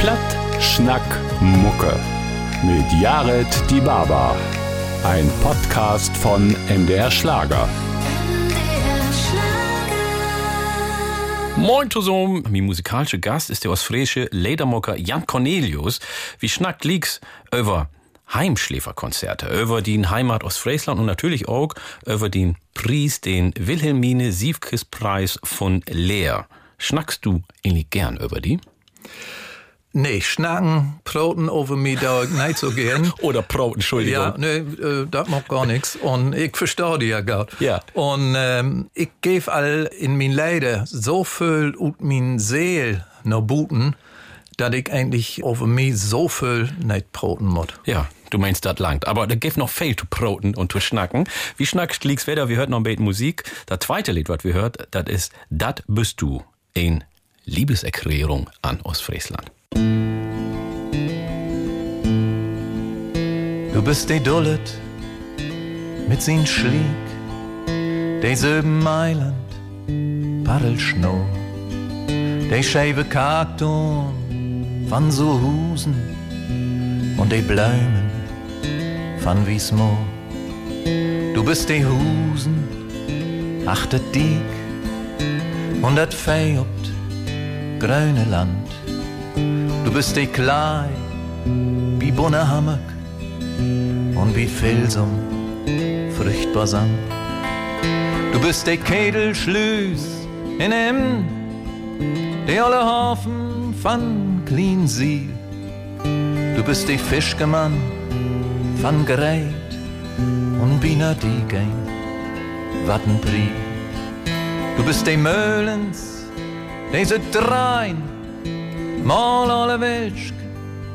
Platt, Schnack, Mucke. Mit Jared Die Baba. Ein Podcast von MDR Schlager. Moin zusammen, mein musikalischer Gast ist der ostfriesische Ledermocker Jan Cornelius. Wie schnackt liegt's über Heimschläferkonzerte, über den Heimat Ostfriesland und natürlich auch über den Preis, den Wilhelmine Siefkes Preis von Leer. Schnackst du eigentlich gern über die? Nee, schnacken, Proten over mir da nicht so gern. Oder Proten, Entschuldigung. Ja, nee, äh, das macht gar nichts. Und ich verstehe die ja gar. Ja. Und ähm, ich gebe all in mein Leiden so viel ut min Seel nach Buten, dass ich eigentlich over mir so viel nicht proten muss. Ja, du meinst das langt. Aber da gibt noch viel zu proten und zu schnacken. Wie schnackst liegt's wieder? Wir hört noch ein bisschen Musik. Das zweite Lied, was wir hört, das ist Dat bist du. Ein Liebeserklärung an Ostfriesland. Du bist de Dullet mit sin Schlieg, de söben Mailand, Paddelschnur, de scheibe Kakton van so Husen und de Blumen van Wiesmoor. Du bist de Husen, achtet Diek und dat Fei obt grüne Land. Du bist de Klei, wie Bonnehammer und wie Felsum fruchtbar sang. Du bist der Kedelschlüs in em, der alle Hafen van Clean See. Du bist der Fischgemann van Gereit und Bina Diegen, Wattenpri. Du bist der Möhlens, diese drein, mal alle Welsch,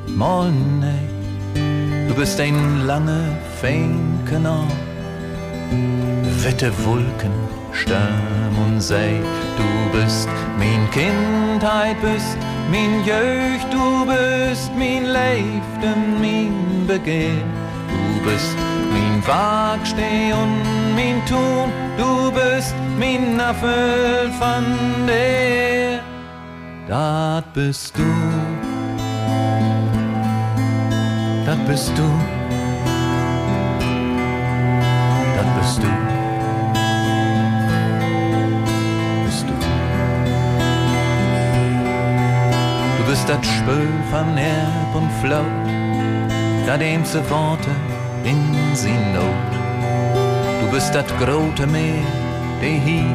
mal nei. Du bist ein lange Feinkanal, wette Wolken, Sturm und See. Du bist mein Kindheit, bist mein Jugend, du bist mein Leben, mein Begehr. Du bist mein Wagsteh und mein Tun, du bist mein Apfel von der. Dat bist du das bist du. Das bist du. Bist du. Du bist das Spöl von Erb und Flaut, da dem sie Worte in sie Not. Du bist das grote Meer, de Hieb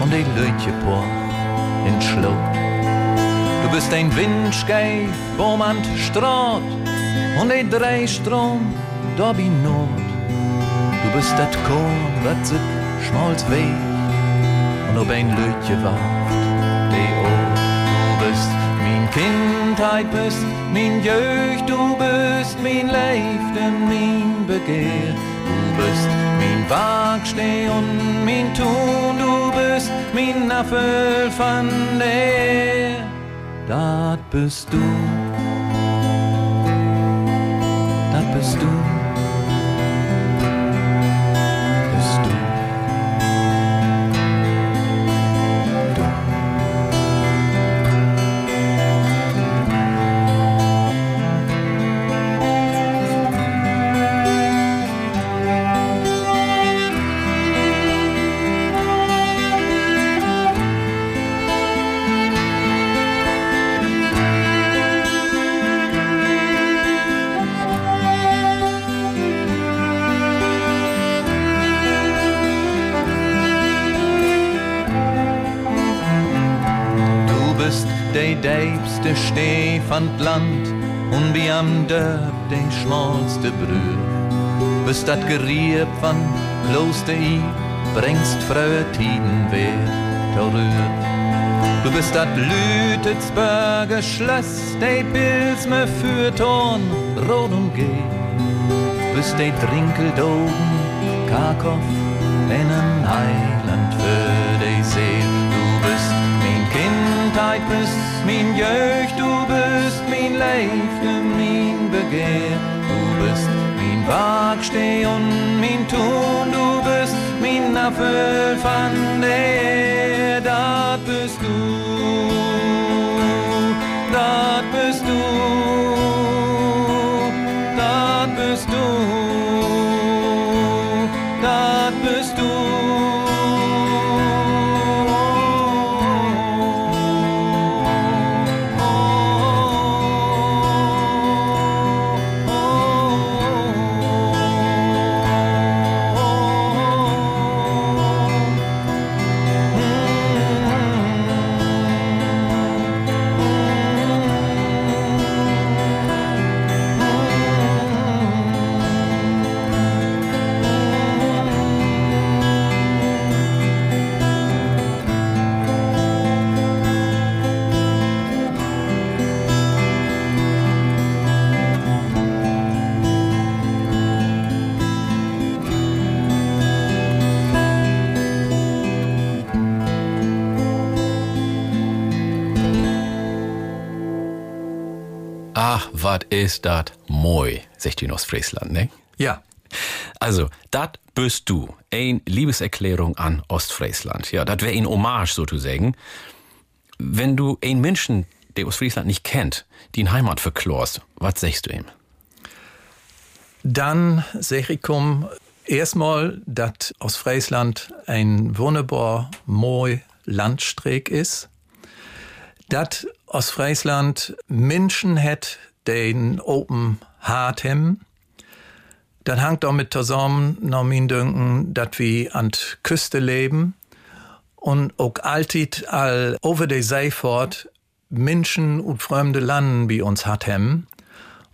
und de Lötje in Schlot. Du bist ein Windscheif, wo man straht und ein Dreistrom, da bin Not. Du bist dat Korn, wat sich schmalz weh und ob ein Lütje wacht, de Ort. Du bist mein Kindheit, bist mein Jugend, du bist mein Leben, mein Begehr. Du bist mein Wagsteh und mein du mein Apfel von der dat bist du. Dat bist du. Van t Land und wie am Dörp de schmalste Brühr. Bist dat Gerieb van Kloster I, bringst frühe Tiden weer terrür. Du bist dat Lütetsberger Schloss, de Pils me für Torn, rot und gelb. Bist de Trinkeldogen, Karkow, in Heiland für de Seel. Du bist mein Jugend, du bist mein Leben, mein Begehr. Du bist mein Wagsteh und mein Tun, du bist mein Apfel von der, dat bist du, wat is dat mooi, zegt u in Ostfriesland, ne? Ja, Also, dat bist du. Ein Liebeserklärung an Ostfriesland. Ja, das wäre ein Hommage sozusagen. Wenn du einen Menschen, der Ostfriesland nicht kennt, die in Heimat verklorst, was sagst du ihm? dann sag ich um erstmal, dass aus Friesland ein wunderbar moi Landstreck ist. Dass aus Friesland Menschen hat, den open hart haben. Das hängt damit zusammen, nach mein Dünken, dass wir an der Küste leben und auch alltid all over die See fort Menschen und fremde Landen bei uns hat haben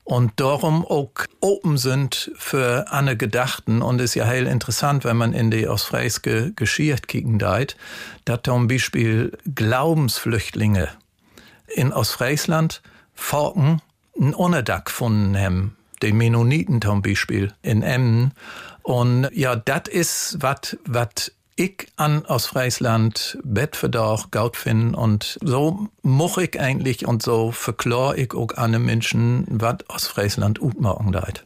und darum auch open sind für andere Gedachten. Und ist ja heel interessant, wenn man in die Ostfriesische Geschichte kicken deit, dass zum Beispiel Glaubensflüchtlinge in Ostfriesland Forken ein Unterdach gefunden haben. Die Mennoniten zum Beispiel in Emmen. Und ja, das ist was, was ich an aus Friesland Bettverdacht gaut finden und so moch ich eigentlich und so verklor ich auch an Menschen, was aus Friesland utmachen deit.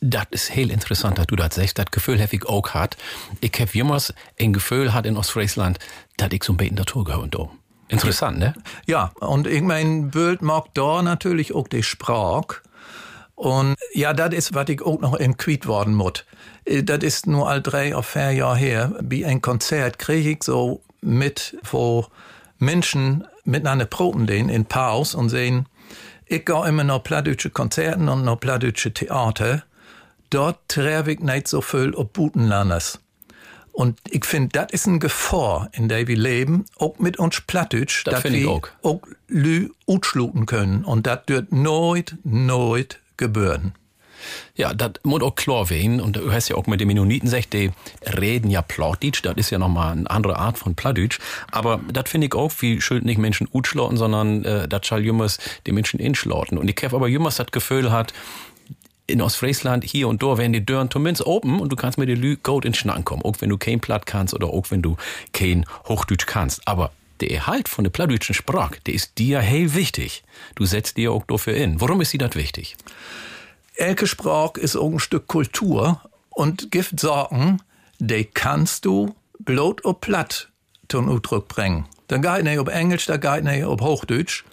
Das ist heel interessant, dass du das sagst. Das Gefühl habe ich auch hat. Ich habe jemals ein Gefühl hat in Ostfriesland, dass ich so ein bisschen dazu gehöre. da. Interessant, ne? Ja, und ich mein, Bild mag da natürlich auch die Sprache. Und ja, das ist, was ich auch noch in Quiet worden muss. Äh, Das ist nur all drei oder vier Jahre her. Wie ein Konzert kriege ich so mit, wo Menschen miteinander proben den in Paus und sehen, ich gehe immer noch plattdeutsche Konzerten und noch plattdeutsche Theater. Dort treffe ich nicht so viel ob Butenlandes. Und ich finde, das ist eine Gefahr, in der wir leben, auch mit uns Plattdeutsch, Das dass wir auch. auch Lü utschluten können. Und das wird nooit, nooit gebühren. Ja, das muss auch klar werden. Und du hast ja auch mit den Mennoniten gesagt, die reden ja Plattdeutsch. Das ist ja nochmal eine andere Art von Plattdeutsch. Aber das finde ich auch, wie schuld nicht Menschen utschloten, sondern äh, das soll jümmers die Menschen inschloten. Und ich habe aber jümmers das Gefühl hat, in Ostfriesland hier und da werden die Dörren zumindest open und du kannst mit den Lü gut in Schnacken kommen. Auch wenn du kein Platt kannst oder auch wenn du kein Hochdeutsch kannst. Aber der Erhalt von der plattdeutschen Sprache, der ist dir heel wichtig. Du setzt dir auch dafür in. Warum ist sie das wichtig? Elke Sprache ist auch ein Stück Kultur und gibt Sorgen, die kannst du bloß ob platt zum Ausdruck bringen. Dann geht nicht ob Englisch, da geht nicht ob Hochdeutsch.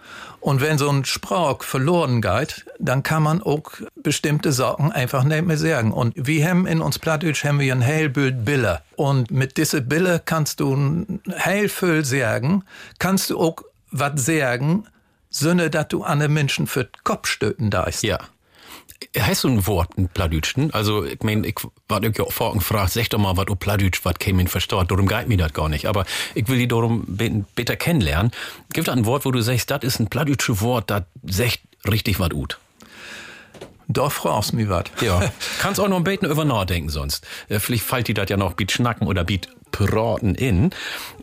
Und wenn so ein Sprach verloren geht, dann kann man auch bestimmte Sachen einfach nicht mehr sagen. Und wir haben in uns Plattdeutsch haben wir ein Heilbild Bille. Und mit diese Bille kannst du ein heil viel sagen, kannst du auch was sagen, Sinne, dass du an den Menschen für den Kopf stöten darfst. Ja. Heißt du ein Wort, ein Plattdütschen? Also, ich mein, ich war auch vorhin gefragt, sag doch mal, was du Plattdütsch, was käme in verstaut. Darum geht mir das gar nicht. Aber ich will die darum besser kennenlernen. Gibt da ein Wort, wo du sagst, das ist ein plattdütsche Wort, das sagt richtig was gut? Da fragst mich was. Ja. Kannst auch noch ein bisschen über nachdenken sonst. Äh, Vielleicht fällt dir das ja noch biet schnacken oder biet praten in.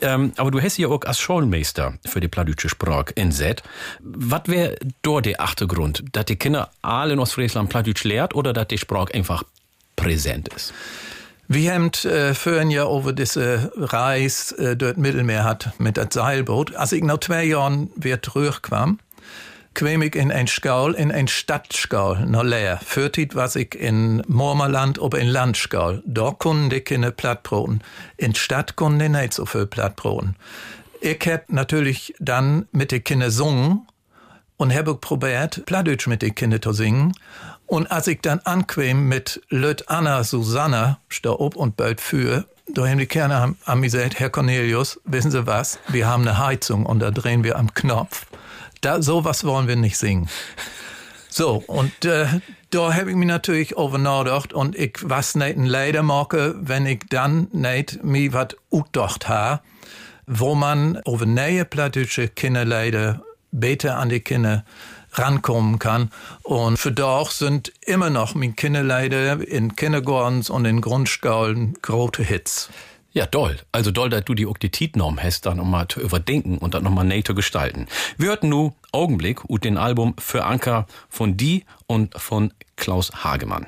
Ähm, aber du hast ja auch als Schulmeister für die plattdeutsche Sprache in Set. Was wäre dort der Achtergrund? Dass die Kinder alle in Ostfriesland Plattdeutsch lehrt oder dass die Sprache einfach präsent ist? Wir haben äh, vorhin ja über diese Reis äh, dort Mittelmeer hat mit dem Seilboot. Als ich nach zwei Jahren wieder zurückkam, kwam ich in ein Skaul, in ein Stadtskaul, noch leer. Fürtit was ich in Mormerland, aber in Landskaul. Da konnten die Kinder Plattbroten. In Stadt konnten die nicht so viel Plattbroten. Ich hab natürlich dann mit den Kindern gesungen und habe probiert, Plattdeutsch mit den Kindern zu singen. Und als ich dann anquem mit Löt Anna Susanna, da ob und bald für, da haben die Kerner an mir gesagt, Herr Cornelius, wissen Sie was? Wir haben eine Heizung und da drehen wir am Knopf. Da, sowas wollen wir nicht singen. So, und äh, da habe ich mich natürlich over nachgedacht und ich was nicht ein Leider mache, wenn ich dann nicht mir was utdacht habe, wo man over neue plattische Kinderleider besser an die Kinder rankommen kann. Und für doch sind immer noch meine Kinderleider in Kindergartens und in Grundschulen große Hits. Ja, doll. Also doll, dass du die Oktititnorm hast, dann nochmal zu überdenken und dann nochmal näher gestalten. Wir hörten nu Augenblick und den Album Für Anker von Die und von Klaus Hagemann.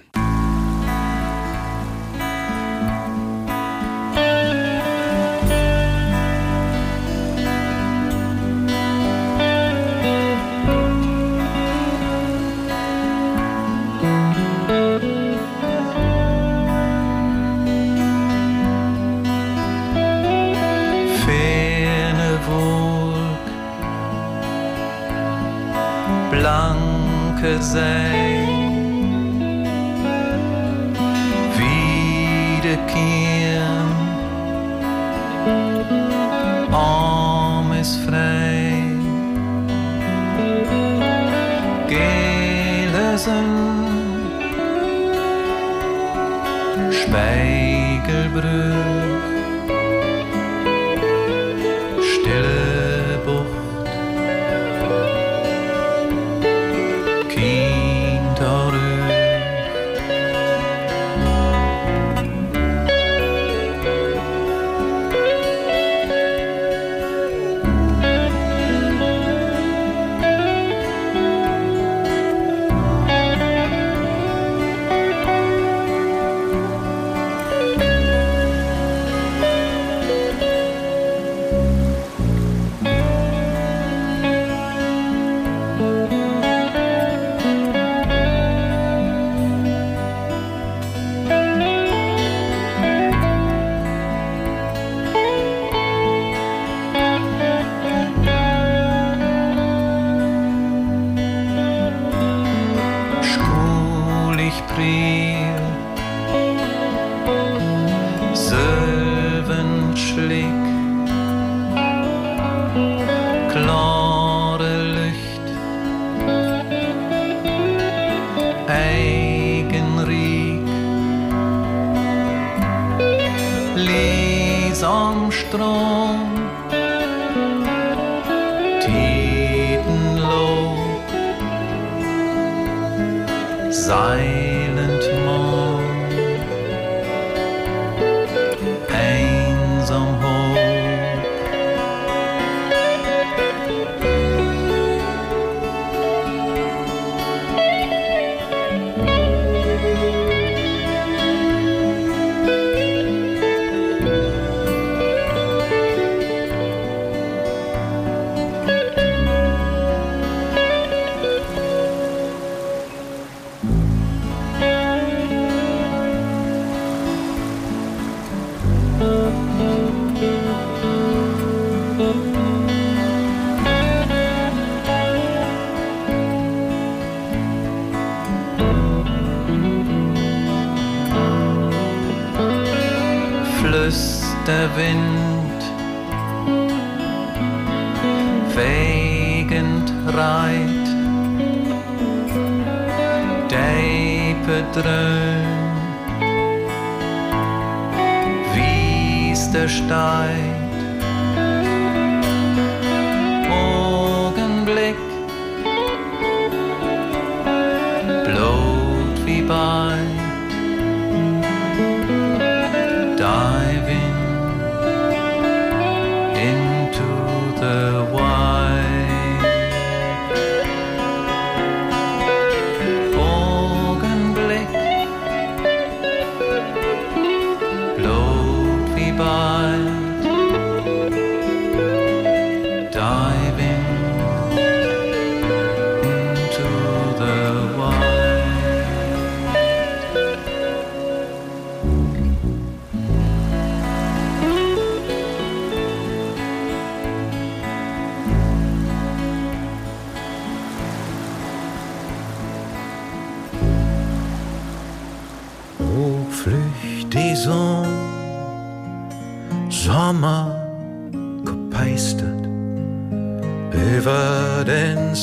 Spijkerbrug. der Wind fegend reit, Deipe dröhnt, wie's der Stein.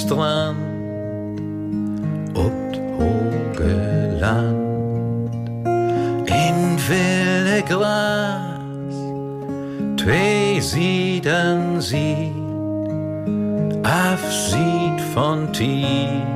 Den Strand, ob hohe Land, in wilde Gras, zwei Sieden sieht, Abschied von Tief.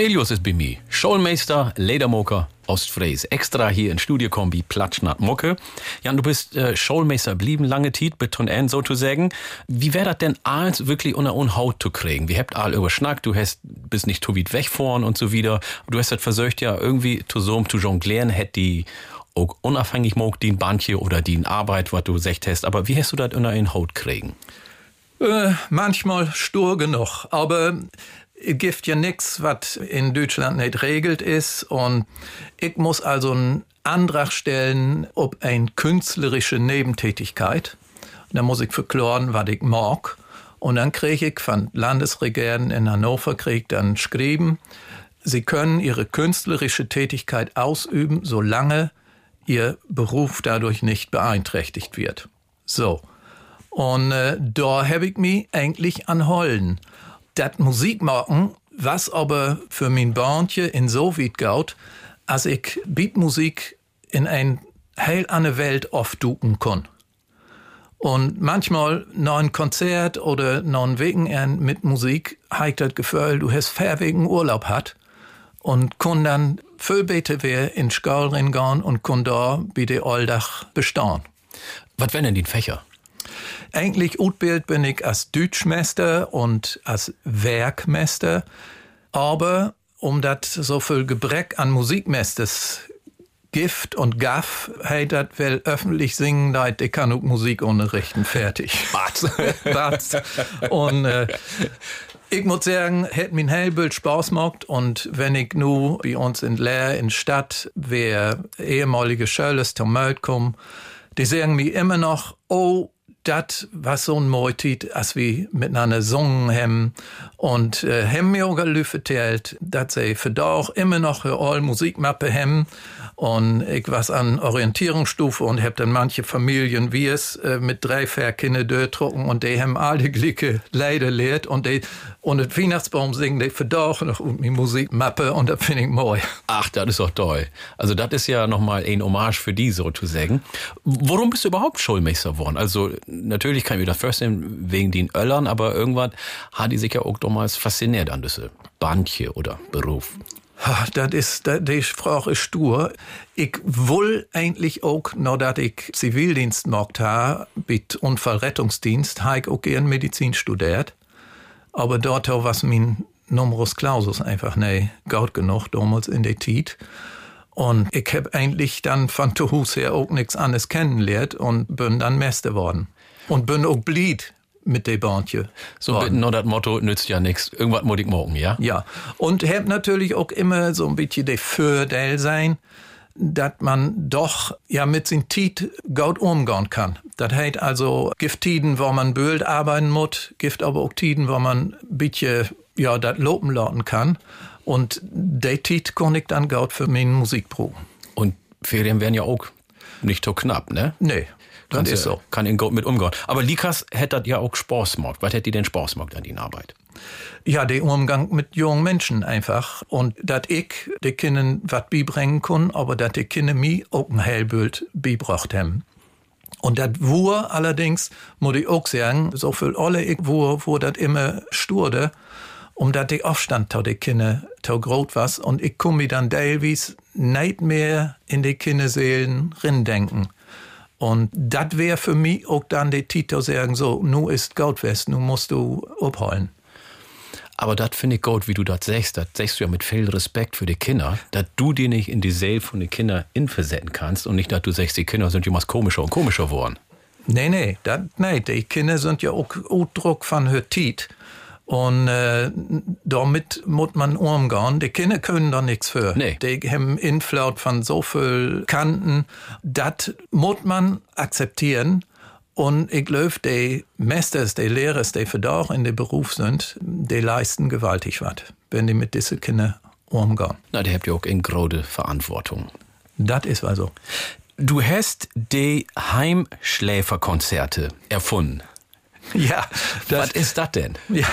Cornelius ist bei mir. Schulmeister, Ledermoker, Ostfries. Extra hier in Studiokombi Platschnat Mucke. Jan, du bist äh, Schulmeister blieben lange Zeit, beton an sozusagen. Wie wäre das denn alles wirklich unter un Haut zu kriegen? Wir habt all überschnackt, du hast bist nicht zu weit wegfahren und so wieder. Du hast das versucht ja irgendwie zu so zu jonglieren, hätt die auch unabhängig mag, die Bandje oder die Arbeit, was du gesagt hast. Aber wie hast du das unter in Haut kriegen? Äh, manchmal stur genug, aber es gibt ja nix, was in Deutschland nicht regelt ist und ich muss also einen Antrag stellen ob ein künstlerische Nebentätigkeit. Da muss ich verklären, was ich mag. Und dann kriege ich von Landesregierung in Hannover krieg dann geschrieben, Sie können Ihre künstlerische Tätigkeit ausüben, solange Ihr Beruf dadurch nicht beeinträchtigt wird. So. Und äh, da habe ich mich eigentlich an Hollen. Das Musik machen, was aber für mein Bandje insoweit gaut, als ich Beatmusik in ein heil andere Welt aufduken kann. Und manchmal noch ein Konzert oder noch ein Wegenend mit Musik hat das Gefühl, du hast fair wegen Urlaub hat und kann dann viel besser wer in Skaul gehen und kann da bei der Alldach bestehen. Was wären denn die Fächer? Eigentlich utbild bin ich als Deutschmeister und als Werkmeister, aber um das so viel Gebreck an Musikmeisters Gift und Gaff, hey, das will öffentlich singen, da ich kann auch Musik unterrichten, fertig. Was? Was? Und äh, ich muss sagen, hätte mir ein Hellbild Spaß gemacht und wenn ich nu bei uns in Leer in Stadt, wer ehemalige Schölles zum Möld kommen, die sagen mir immer noch, oh, das was so ein Moitit, als wir miteinander gesungen haben. Und äh, haben mir auch vertellt, dass sie für da auch immer noch all Musikmappe haben. Und ich was an Orientierungsstufe und hab dann manche Familien wie es äh, mit drei Kinder durchdrucken und die haben alle Glicke leider lehrt und die und das Weihnachtsbaum singen die für auch noch die Musikmappe und das finde ich mooi. Ach, das ist doch toll. Also das ist ja nochmal ein Hommage für die sozusagen. Warum bist du überhaupt Schulmeister geworden? Also natürlich kann ich mir das vorstellen, wegen den Öllern, aber irgendwann hat die sich ja auch damals fasziniert an diese Bandje oder Beruf. Das ist, die Sprache ist stur. Ich will eigentlich auch, noch dass ich Zivildienst gemacht habe, mit Unfallrettungsdienst, habe ich auch gern Medizin studiert. Aber dort was mein Numerus Clausus einfach nicht gut genug, damals in der Zeit. Und ich hab eigentlich dann von zu Hause her auch nichts anderes kennengelernt und bin dann Meister worden. Und bin auch blied mit der Bandje. So bitten nur das Motto nützt ja nichts. Irgendwas muss ich morgen, ja? Ja, und hab natürlich auch immer so ein bisschen der Fördel sein, dass man doch ja mit sin Tiet gut umgehen kann. Das heißt also Gifttiden, wo man böld arbeiten muss, Gift aber auch Tiden, wo man ein bisschen ja das lopen lauten kann. Und der Tiet kann ich dann gut für meine Musik proben. Und Ferien wären ja auch nicht so knapp, ne? Nee. Das ist so. Kann in gut mit umgehen. Aber Likas hätte das ja auch Spaß gemacht. Was hätte die denn Spaß gemacht an die Arbeit? Ja, der Umgang mit jungen Menschen einfach. Und dass ich den Kindern was beibringen kann, aber dass die Kinder mir auch ein Hellbild beibracht haben. Und das war allerdings, muss ich auch sagen, so viel alle ich war, wo das immer sturde, omdat der Aufstand zu den Kindern zu groß war. Und ich komme dann teilweise nicht mehr in die Kinderseelen denken. Und das wäre für mich auch dann der Titel sagen, so, nu ist Gold fest, nu musst du abholen. Aber das finde ich gut, wie du das sagst. Das sagst du ja mit viel Respekt für die Kinder, dass du dir nicht in die Seele von den Kindern inversetzen kannst und nicht, dass du sagst, die Kinder sind jemals komischer und komischer geworden. Nee, nee, das, nee, die Kinder sind ja auch Ausdruck von Hörtit. Und äh, damit muss man umgehen. Die Kinder können da nichts für. Nee. Die haben Inflaut von so viel Kanten. Das muss man akzeptieren. Und ich glaube, die Meisters, die Lehrer, die für da auch in dem Beruf sind, die leisten gewaltig was, wenn die mit diesen Kindern umgehen. Na, die habt ja auch in große Verantwortung. Das ist also. Du hast die Heimschläferkonzerte erfunden. Ja, was ist das denn? Ja,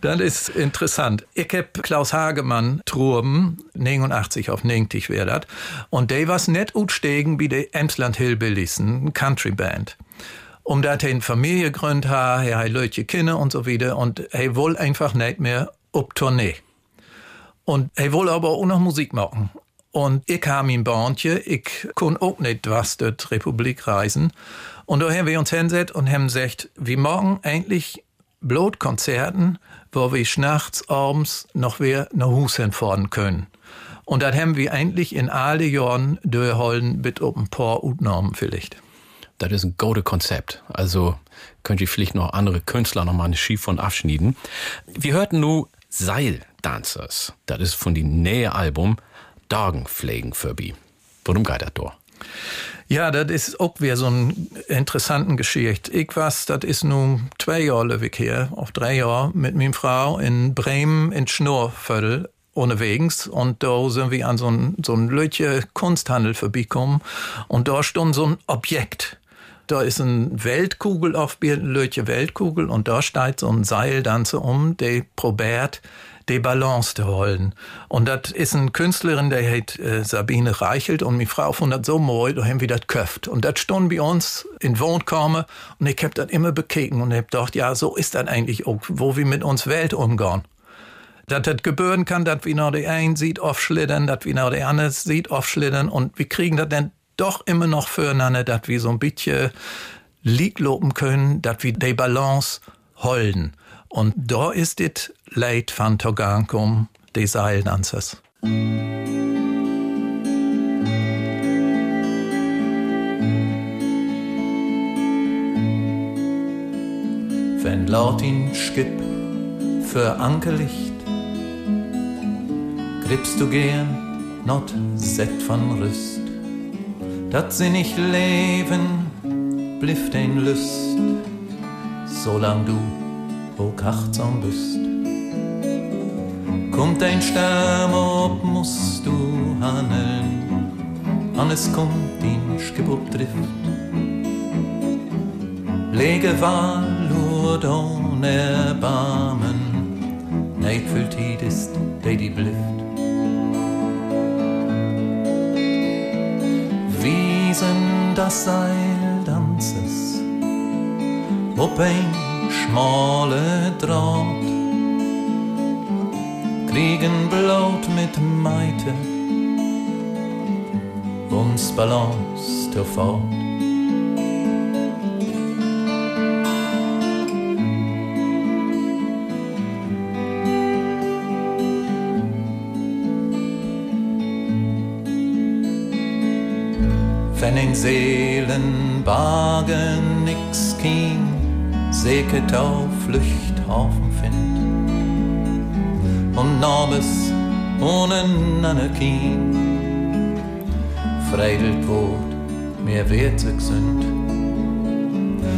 das ist interessant. Ich hab Klaus Hagemann Truben, 89 auf 90 wäre das, und der was net utstegen wie die Emsland Hillbillies, ein Country Band. Um dat er Familie gegründet hat, er hat Leute Kinder und so weiter, und er will einfach nicht mehr auf Tournee. Und er will aber auch noch Musik machen. Und ich habe mein Bandje, ich kann auch nicht was dort Republik reisen. Und da haben wir uns hinsetzt und haben gesagt, wir machen eigentlich Blutkonzerten, wo wir nachts, abends noch wieder nach Hause fahren können. Und das haben wir eigentlich in alle Jahren durchhalten mit ein paar Ausnahmen vielleicht. Das ist ein gutes Konzept. Also könnt ihr vielleicht noch andere Künstler noch mal eine Schief von abschneiden. Wir hörten nur Seildancers. Das ist von dem nähe Album Dagenpflegen Furby. Worum geht das da? Ja, das ist auch wieder so ein interessanten Geschichte. Ich was, das ist nun zwei Jahre weg hier, auf drei Jahre, mit meiner Frau in Bremen in Schnurrviertel unterwegs und da sind wir an so ein, so ein Lötje Kunsthandel vorbeikommen und da stand so ein Objekt. Da ist ein Weltkugel auf Lötje Weltkugel und da steht so ein Seildanze um, der probiert, die Balance zu holen. Und das ist eine Künstlerin, der heißt äh, Sabine Reichelt und meine Frau fand das so mooi, da haben wir das köft. Und das stand bei uns in Wohnkammer und ich hab das immer bekeken und hab gedacht, ja, so ist das eigentlich auch, wo wir mit uns Welt umgehen. Dass das gebühren kann, dass wir noch die einen sieht aufschlittern, dass wir noch die andere sieht aufschlittern und wir kriegen das dann doch immer noch füreinander, dass wir so ein bisschen Lied loben können, dass wir die Balance holen. Und da ist das Leid von Togankum, des Seildanzers. Wenn laut ihn Skip für Ankerlicht, grippst du gern not set von Rüst, dat sie nicht leben, blifft ein Lüst, solang du auch achtsam bist. Kommt ein Sturm ob, musst du handeln, an es kommt in Schgebub trifft. Lege Wahl ohne Erbarmen, neid füllt ist, der die blifft. Wiesen das Seil danzes, ob ein schmale Draht. Kriegen Blut mit Meite, uns Balance der Fahrt. Wenn in Seelenwagen nix ging, säket auf Flüchthafen find. Und Nabes ohne Nannekin freidelt wort mehr wertig sind.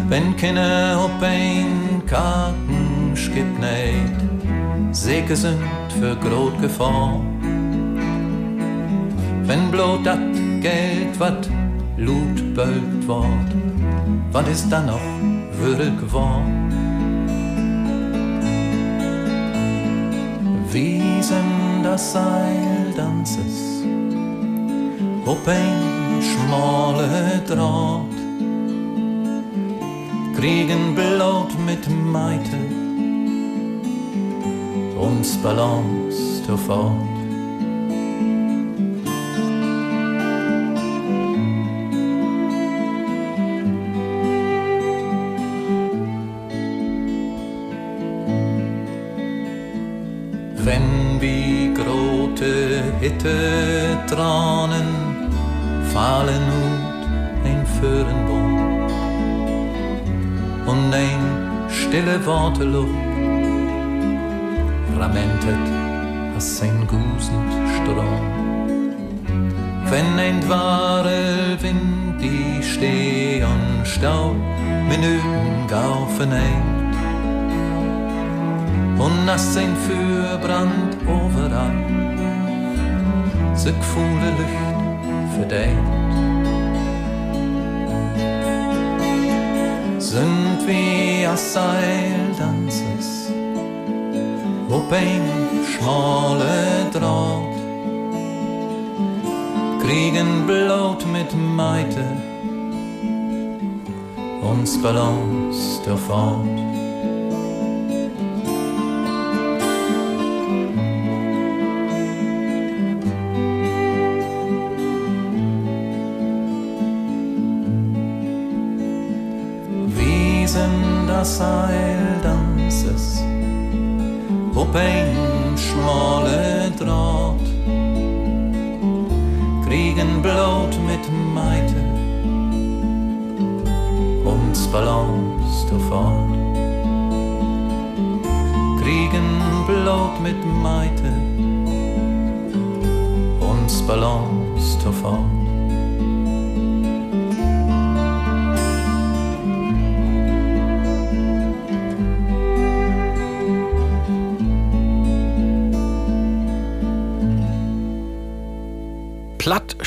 Wenn Kinder op ein Karten skip neid, säke sind für grot Gefahr. Wenn blot dat Geld wat Lut bölt wort, was ist dann noch würdig? Wiesen das Seil danses, ob ein schmale Draht, kriegen Blut mit Meite, uns Balance fort. Hitte stille Worteluft ramentet als ein gusend Strom. Wenn ein wahre Wind die Steh und Stau Minuten gaufen eilt und nass ein Fürbrand overall ze gevoelde lucht verdijnt. Sind wie als Seildanzers op een schmale Draht, kriegen Blut mit Meite, uns Balance der Fahrt.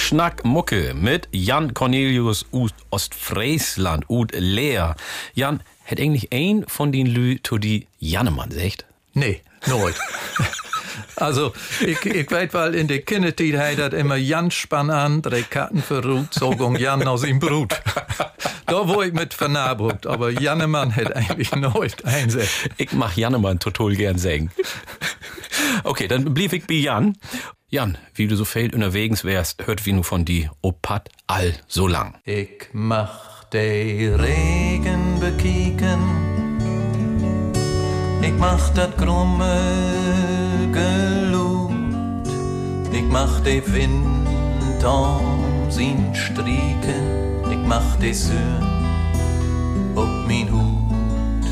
Schnack Mucke mit Jan Cornelius aus Ostfriesland und Leer. Jan, hätt eigentlich ein von den Lü to die Jannemann secht? Nee, nooit. Also, ich, ich weet wel, in der kindertijd hij dat immer Jan span an, drei Karten verruht, zogung Jan aus ihm Brut. da wo ich mit vernabrucht, aber Jannemann hätte eigentlich nooit einsetzt. Ich mach Jannemann total gern singen. Okay, dann blieb ich bei Jan. Jan, wie du so viel unterwegs wärst, hört wie nur von die Opat all so lang. Ich mach de Regen bekieken, ich mach dat krumme Gelut, ich mach de Wind om sin striken, ich mach de Sön ob min Hut.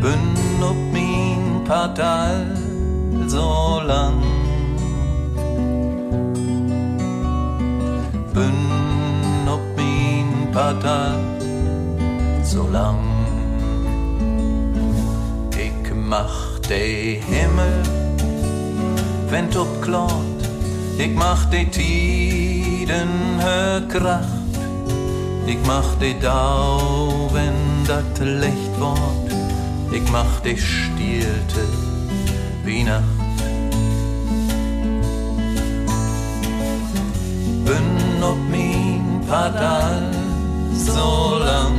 Bünn ob Padal so lang. Bin op min Padal so lang. Ich mach de Himmel, wenn op klort, ich mach de Tiden hör Kracht, ich mach de Dau, wenn dat Licht wort ich mach dich stielte wie Nacht. Bin ob min Padal so lang.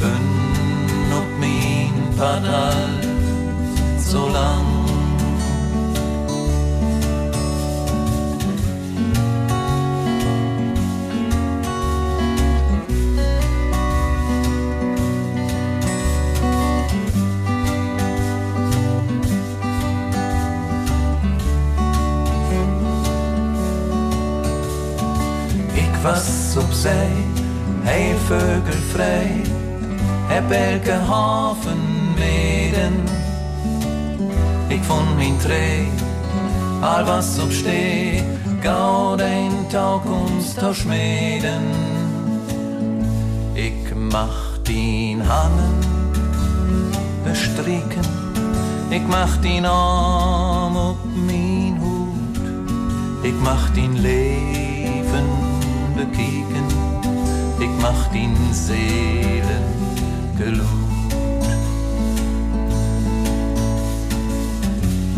Bin ob min Padal so lang. Was op zee, hey vogelvrij, heb elke haven meden. Ik vond mijn tree, al was op stee, gauw een toekomst te schmeden. Ik mach die Hannen bestriken, ik mach die Arm op mijn Hut. Ich mach din Leben bekieken, ich mach din Seelen gelut.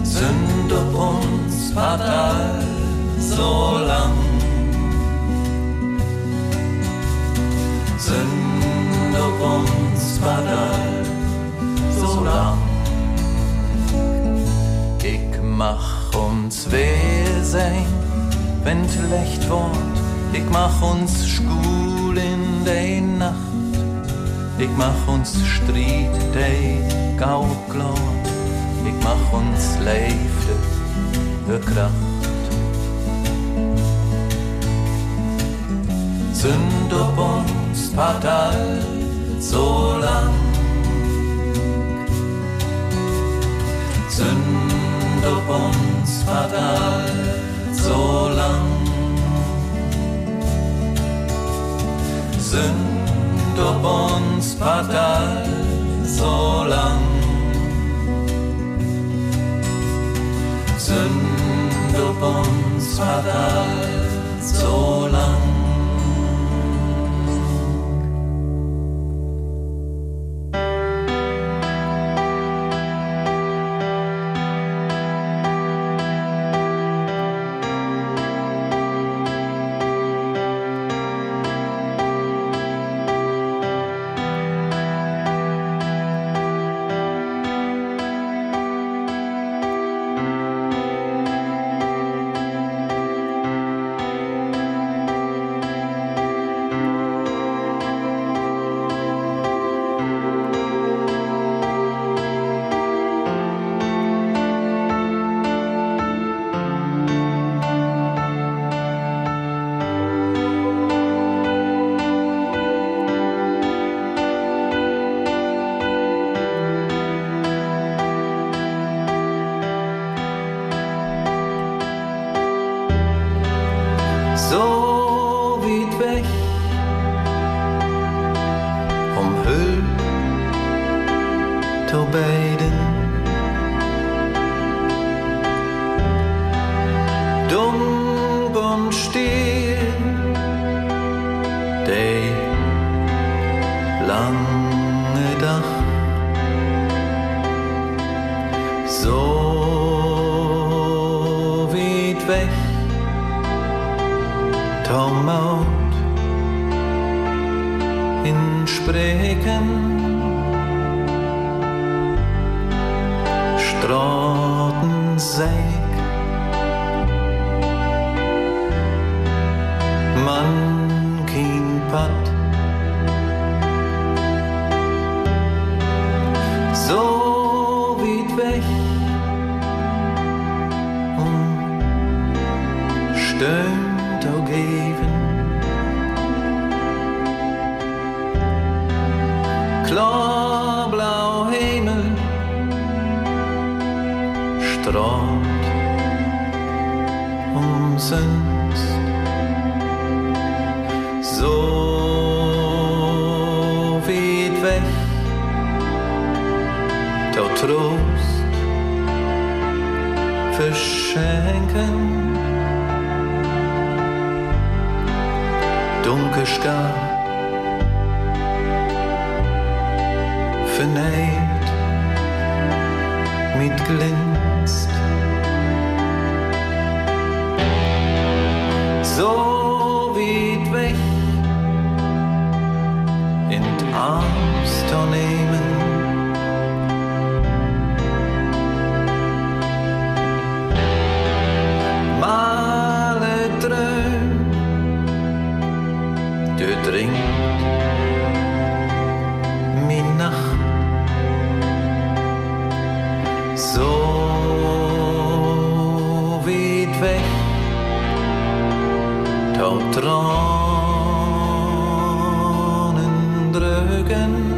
Sünd ob uns fatal so lang. Sünd ob uns fatal so lang. Ich mach uns weh sein, wenn schlecht wird. Ich mach uns schul in der Nacht. Ich mach uns Streit, der Gauklot. Ich mach uns Leifte, der Kracht. Sünd ob uns fatal so lang. Sünd ob uns fatal so lang. Sünd ob uns fatal so lang. Sünd ob uns fatal so lang. So weit weg, tau Tränen drücken.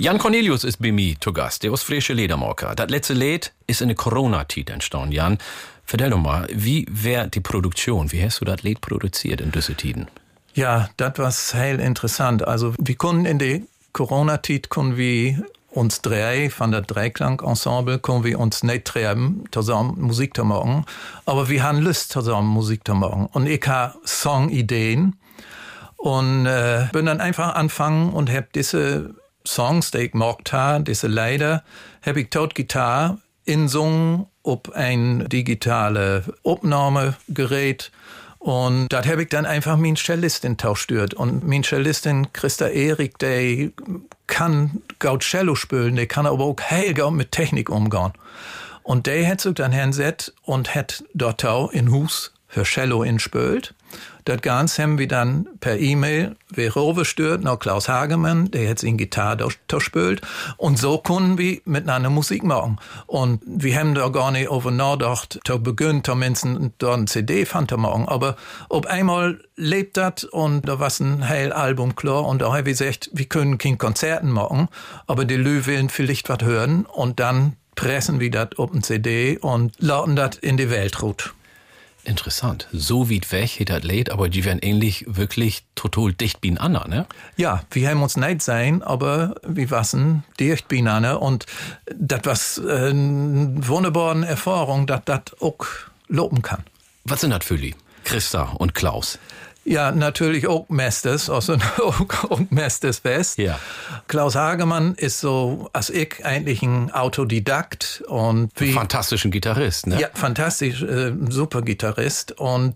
Jan Cornelius ist bei mir zu Gast, der aus frische Ledermarker. Das letzte Lied ist in der Corona-Zeit entstanden, Jan. Vertell doch mal, wie wäre die Produktion? Wie hast du das Lied produziert in Tiden? Ja, das war heel interessant. Also, wir konnten in der Corona-Zeit, können wir uns drei von der Dreiklang-Ensemble, können wir uns nicht treiben, zusammen Musik zu machen. Aber wir haben Lust, zusammen Musik zu machen. Und ich habe Songideen. Und äh, bin dann einfach anfangen und habe diese Songs, die ich gemacht habe, diese Leider, habe ich tot Gitarre insungen auf ein digitale Aufnahmegerät. Und das habe ich dann einfach mein Cellistin tauschtürt. Und mein Cellistin Christa Erik, der kann gut Cello spielen, der kann aber auch heel gut mit Technik umgehen. Und der hat sich dann hinsetzt und hat dort in Hus für Cello inspült. Das Ganze haben wir dann per E-Mail wieder overstört nach Klaus Hagemann, der jetzt in Gitarre durchspült. Und so konnten wir miteinander Musik machen. Und wir haben da gar nicht over nachgedacht, zu beginnen, zumindest da ein CD zu machen. Aber auf einmal lebt das und da war ein heil Album klar. Und da haben wir gesagt, wir können kein Konzerten machen, aber die Lü willen vielleicht was hören. Und dann pressen wir das auf ein CD und lauten das in die Welt rut. Interessant. So weit weg hat das Lied, aber die werden ähnlich wirklich total dicht Anna, ne? Ja, wir haben uns nicht sein, aber wir waren dicht Anna und das war eine wunderbare Erfahrung, dass das auch loben kann. Was sind das für die? Christa und Klaus? Ja, natürlich auch Masters, also auch, auch Masters West. Ja. Klaus Hagemann ist so, als ich eigentlich ein Autodidakt und wie. Fantastischen Gitarrist, ne? Ja, fantastisch, äh, super Gitarrist und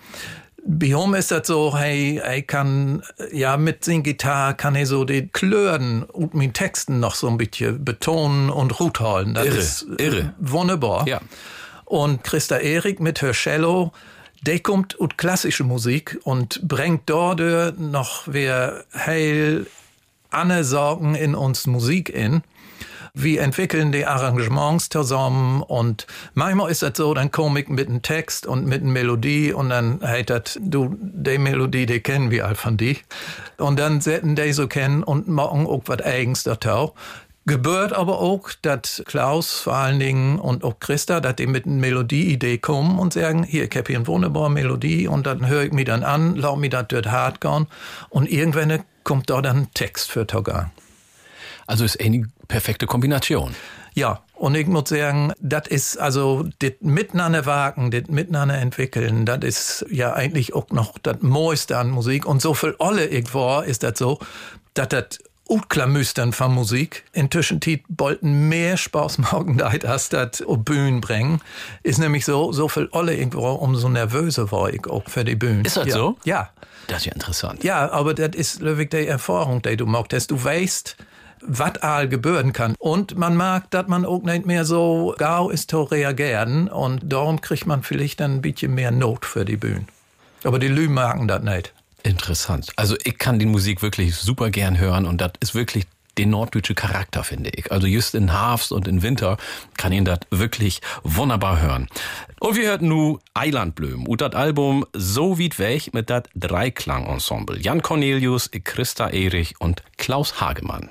bei ihm ist das so, hey, er kann, ja, mit seiner Gitarre kann er so die Klören und mit Texten noch so ein bisschen betonen und Rut holen. Das Irre, ist irre. wunderbar. Ja. Und Christa Erik mit her Cello, der kommt ut klassische Musik und bringt dort noch wer heil Anne Sorgen in uns Musik in. Wir entwickeln die Arrangements zusammen und manchmal ist das so, dann komme ich mit einem Text und mit einer Melodie und dann heißt das, du, die Melodie, die kennen wir all von die. Und dann setzen die so kennen und machen auch was eigens dazu. Gebührt aber auch, dass Klaus vor allen Dingen und auch Christa, dass die mit einer Melodieidee kommen und sagen, hier, ich habe hier eine wunderbare Melodie und dann höre ich mir dann an, lau mir das dort hart gehen und irgendwann kommt da dann Text für Toga. Also ist eine perfekte Kombination. Ja, und ich muss sagen, das ist also das Miteinander wagen, das Miteinander entwickeln, das ist ja eigentlich auch noch das Mooiste an Musik. Und so viel alle ich war, ist das so, dass das Utklamüstern von Musik. Inzwischen wollten mehr Spaß machen, als das auf Bühnen bringen. Ist nämlich so, so viel alle irgendwo, umso nervöser war ich auch für die Bühne. Ist das ja. so? Ja. Das ist ja interessant. Ja, aber das ist wirklich die Erfahrung, die du machst. Du weißt, was all gebühren kann. Und man mag, dass man auch nicht mehr so gau ist zu reagieren. Und darum kriegt man vielleicht dann ein bisschen mehr Not für die Bühne. Aber die Lü magen das nicht. Interessant. Also ich kann die Musik wirklich super gern hören und das ist wirklich den norddeutsche Charakter, finde ich. Also just in Herbst und in Winter kann ihn das wirklich wunderbar hören. Und wir hörten nu Eilandblöm und das Album So weit weg mit dat Dreiklang-Ensemble. Jan Cornelius, Christa Erich und Klaus Hagemann.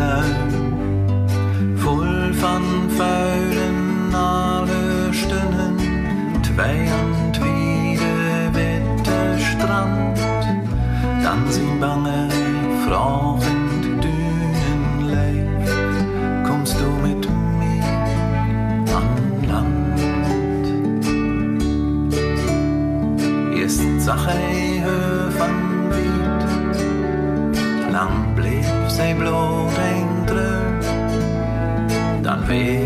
Blauw. Vol van vuilen alle stunnen, twee en tweede witte strand. Dan zien bange fragend Dünen Dan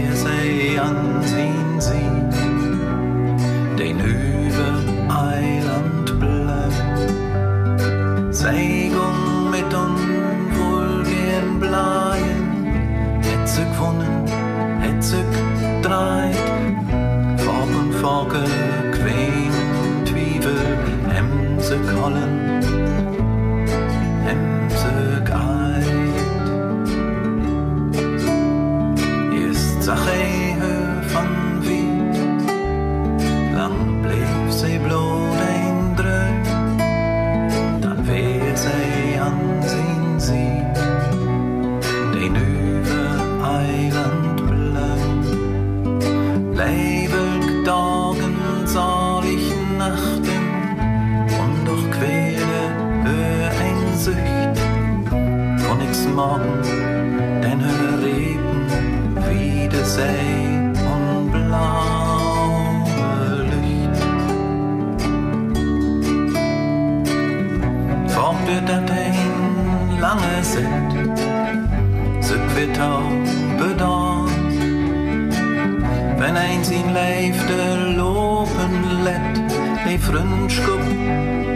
Frünschkup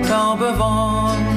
da bewahren.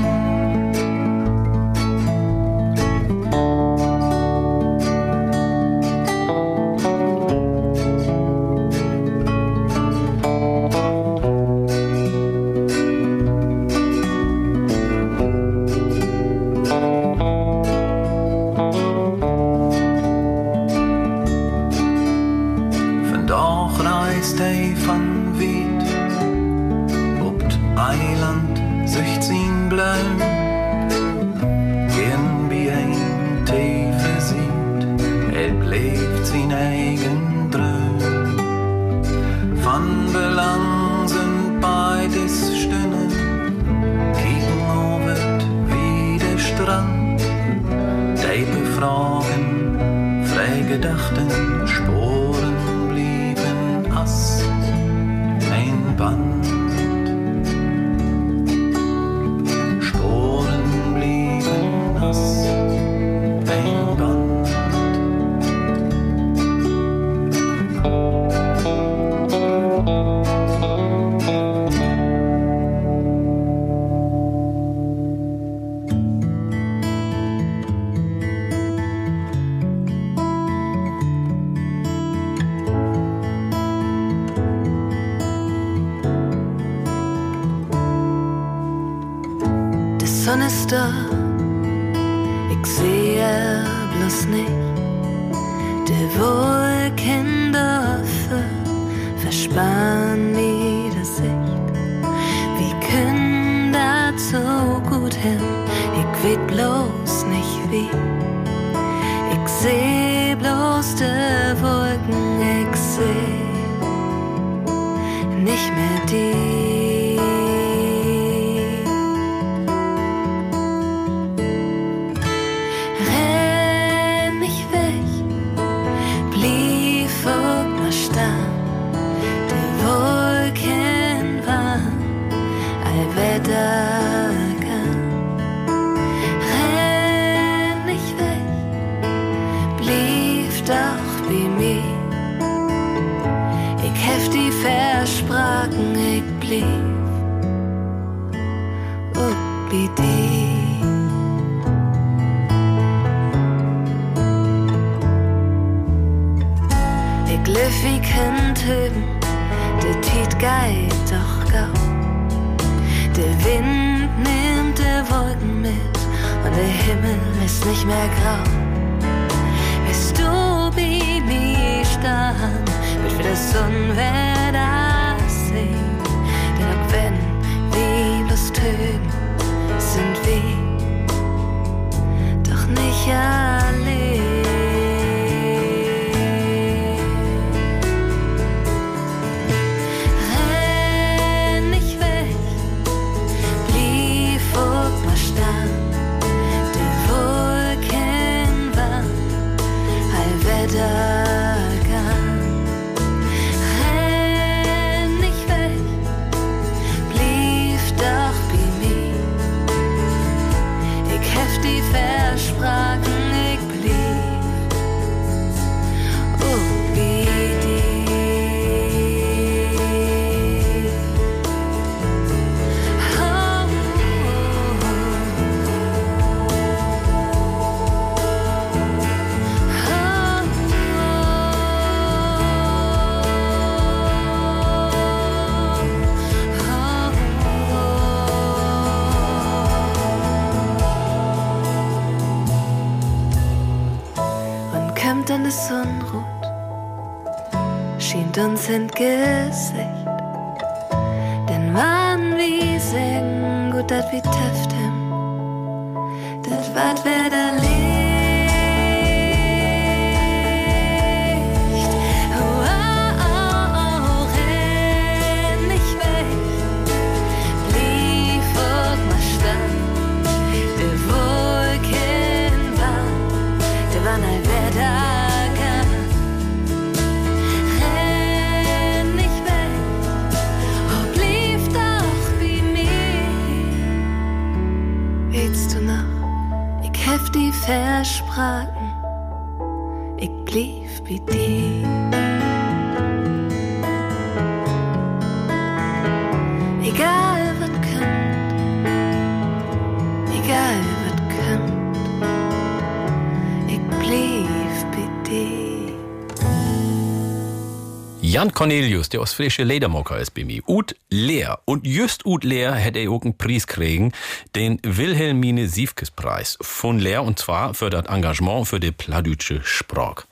Jan Cornelius, der ostfriesische Ledermocker ist bei mir. Ut Leer. Und just Ut Leer hätte er auch einen Preis kriegen, den Wilhelmine Siefkes Preis von Leer, und zwar für das Engagement für die pladütsche Sprache.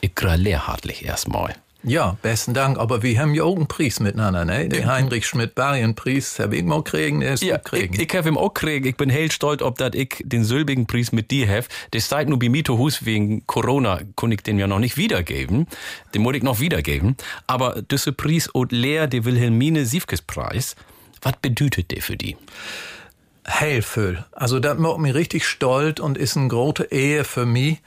Ich gratuliere hartlich erstmal. Ja, besten Dank. Aber wir haben ja auch einen Preis miteinander, ne? Den Heinrich Schmidt-Barien-Preis habe ich mal kriegen, der ist Ja, kriegen. ich, ich habe ihn auch kriegen. Ich bin hell stolz, ob dat ich den sylbigen Preis mit dir habe. Das seid nur bei Mito Hus wegen Corona, konnte ich den ja noch nicht wiedergeben. Den muss ich noch wiedergeben. Aber diese Preis und leer, der Wilhelmine Siefkes Preis, was bedeutet der für die? Heilfüll. Also das macht mich richtig stolz und ist eine große Ehe für mich.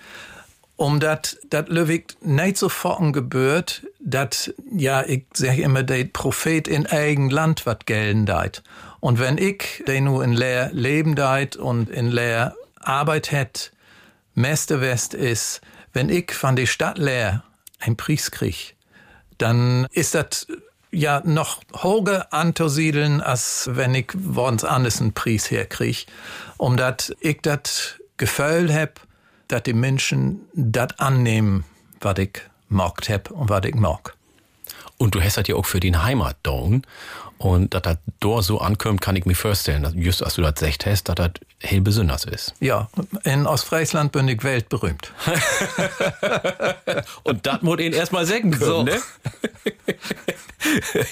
Um dat, dat Löwig nicht so gebührt, dat, ja, ich sag immer, der Prophet in eigen Land wat gelten deit. Und wenn ich, der nur in leer Leben deit und in leer Arbeit het, Meste West ist, wenn ich von der Stadt leer ein Preis krieg, dann ist das ja noch hoger anzusiedeln, als wenn ich woanders anders einen Preis herkrieg. Um dat ich dat Gefühl hab, dass die Menschen dat annehmen, was ich mag hab und was ich mag. Und du hast das ja auch für den Heimat down. Und dass das dort so ankommt, kann ich mir vorstellen, dass just als du das sagt hast, dass das hell besonders ist. Ja, in Ostfriesland bin ich weltberühmt. Und das muss ihn erstmal sagen können, So. ne?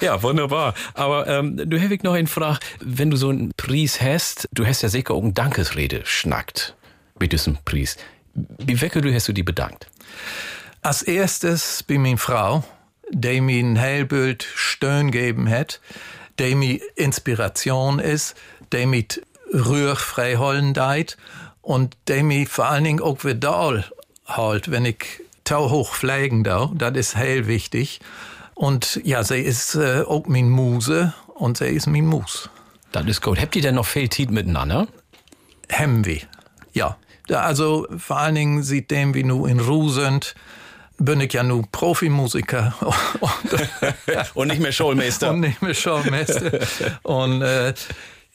ja, wunderbar. Aber ähm, du ich noch eine Frage. Wenn du so einen Preis hast, du hast ja sicher auch eine Dankesrede schnackt mit diesem Preis. Wie wecke du hast du die bedankt? Als erstes bei min Frau, die mir ein Heilbild Stöhn geben hat, die mir Inspiration ist, die mit Rühr frei holen deit und die mir vor allen Dingen auch wieder halt, wenn ich tau hoch fliegen da, das ist heil wichtig. Und ja, sie ist äh, auch min Muse und sie ist min Mus. Das ist gut. Habt ihr denn noch viel Zeit miteinander? Hem wir. Ja. Also vor allen Dingen seitdem wir nu in Ruhe sind, bin ich ja nu Profimusiker und, Und nicht mehr Schulmeister. und nicht mehr Showmeister. und äh,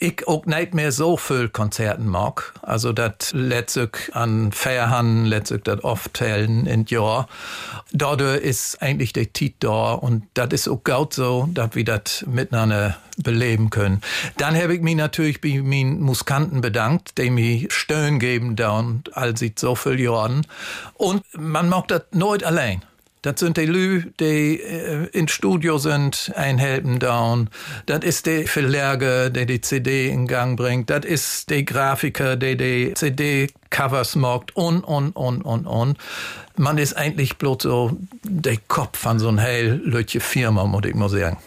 ich auch nicht mehr so viel Konzerten mag. Also das letztlich an Fairhan, letztlich das oft tellen in Jahr. Dadurch ist eigentlich der Tit da und das ist auch gut so, dass wir das miteinander beleben können. Dann habe ich mich natürlich bei meinen Musikanten bedankt, die mir Stöhn geben da und all sieht so viel Jahren. Und man mag das nicht allein. Das sind die Lü, die äh, ins Studio sind, einhelpen down. Das ist der Verleger, der die CD in Gang bringt. Das ist der Grafiker, der die CD-Covers macht und, und, und, und, und. Man ist eigentlich bloß so der Kopf von so einer Lütje Firma, muss ich mal sagen.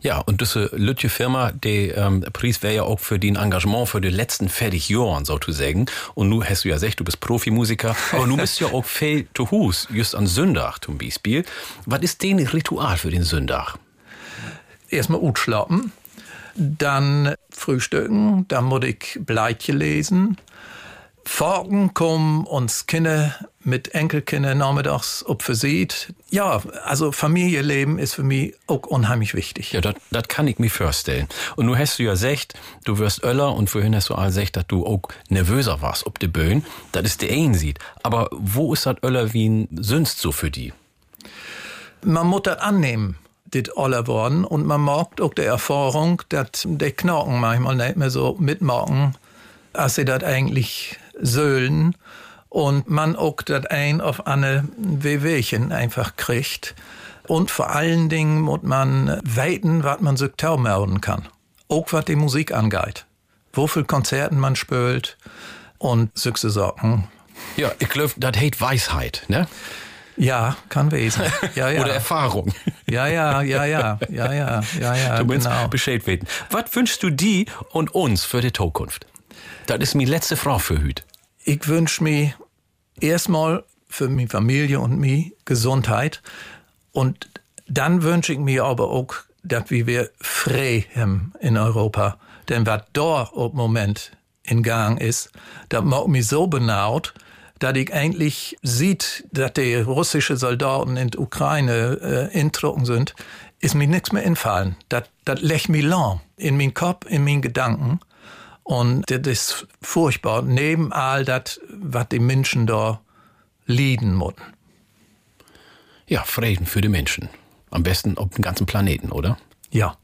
Ja, und diese Lütje Firma, die ähm, Preis wäre ja auch für dein Engagement für die letzten fertig Jahren, so zu sagen. Und nu hast du ja gesagt, du bist Profimusiker, aber nu bist ja auch viel zu Hus, just an Sündach zum Beispiel. Was ist denn Ritual für den Sündach? erstmal gut schlafen, dann frühstücken, dann muss ich Bleitje lesen. Forken kommen uns Kinder mit Enkelkindern nachmittags ob für sieht. Ja, also Familienleben ist für mich auch unheimlich wichtig. Ja, das kann ich mir vorstellen. Und nu hast du ja gesagt, du wirst öller und vorhin hast du all gesagt, dass du auch nervöser warst ob de Böen. Das ist der ein sieht. Aber wo ist das öller wie ein Sünst so für die? Man muss das annehmen, dit aller worden, und man merkt auch der Erfahrung, dass die Knochen manchmal nicht mehr so mitmachen, als sie das eigentlich sollen. und man auch das ein auf eine Wehwehchen einfach kriegt. Und vor allen Dingen muss man weiten, was man sich melden kann. Auch was die Musik angeht. Wo viel Konzerten man spielt und solche Sachen. Ja, ich glaube, das heißt Weisheit, ne? Ja, kann wesen. Ja, ja. Oder Erfahrung. Ja, ja, ja, ja, ja, ja, ja, ja. Du musst genau. Bescheid wissen. Was wünschst du die und uns für die Zukunft? Das ist meine letzte Frage für heute. Ich wünsche mir erstmal für meine Familie und mich Gesundheit. Und dann wünsche ich mir aber auch, dass wir frei haben in Europa. Denn was da im Moment in Gang ist, das macht mich so benaut, dass ich eigentlich sieht, dass die russischen Soldaten in der Ukraine äh, introcken sind, ist mir nichts mehr entfallen. Das, das legt mich lang in meinen Kopf, in meinen Gedanken. Und das ist furchtbar, neben all das, was die Menschen da leiden müssen. Ja, Frieden für die Menschen. Am besten auf dem ganzen Planeten, oder? Ja.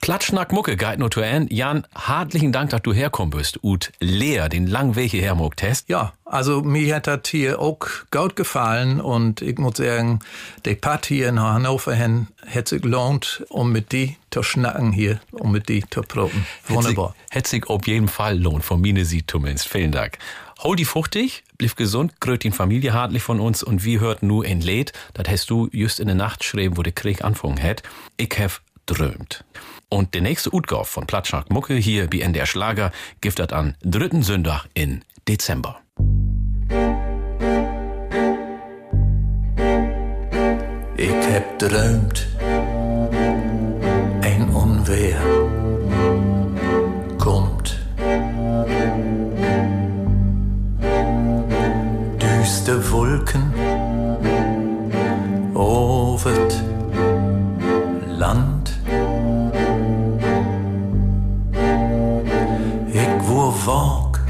Platschnack Mucke geht nur zu Ende. Jan, herzlichen Dank, dass du herkommen bist. Und leer den langen Weg hierher hast. Ja, also mir hat das hier auch gut gefallen und ich muss sagen, die Party hier in Hannover hin hat sich gelohnt, um mit die zu schnacken hier, um mit die zu proben. Wunderbar. Hätte sich auf jeden Fall lohnt, von mir sieht zumindest. Vielen Dank. Hol die fruchtig, blieb gesund, grüßt die Familie hartlich von uns und wir hört nur ein Lied, das hast du just in der Nacht geschrieben, wo der Krieg anfangen hat. Ich hab drömt. Und der nächste Utgauf von Platschnack Mucke hier wie NDR Schlager giftet an dritten Sonntag in Dezember. Ich hab drömt, ein Unwehr kommt. Düste Wolken Wag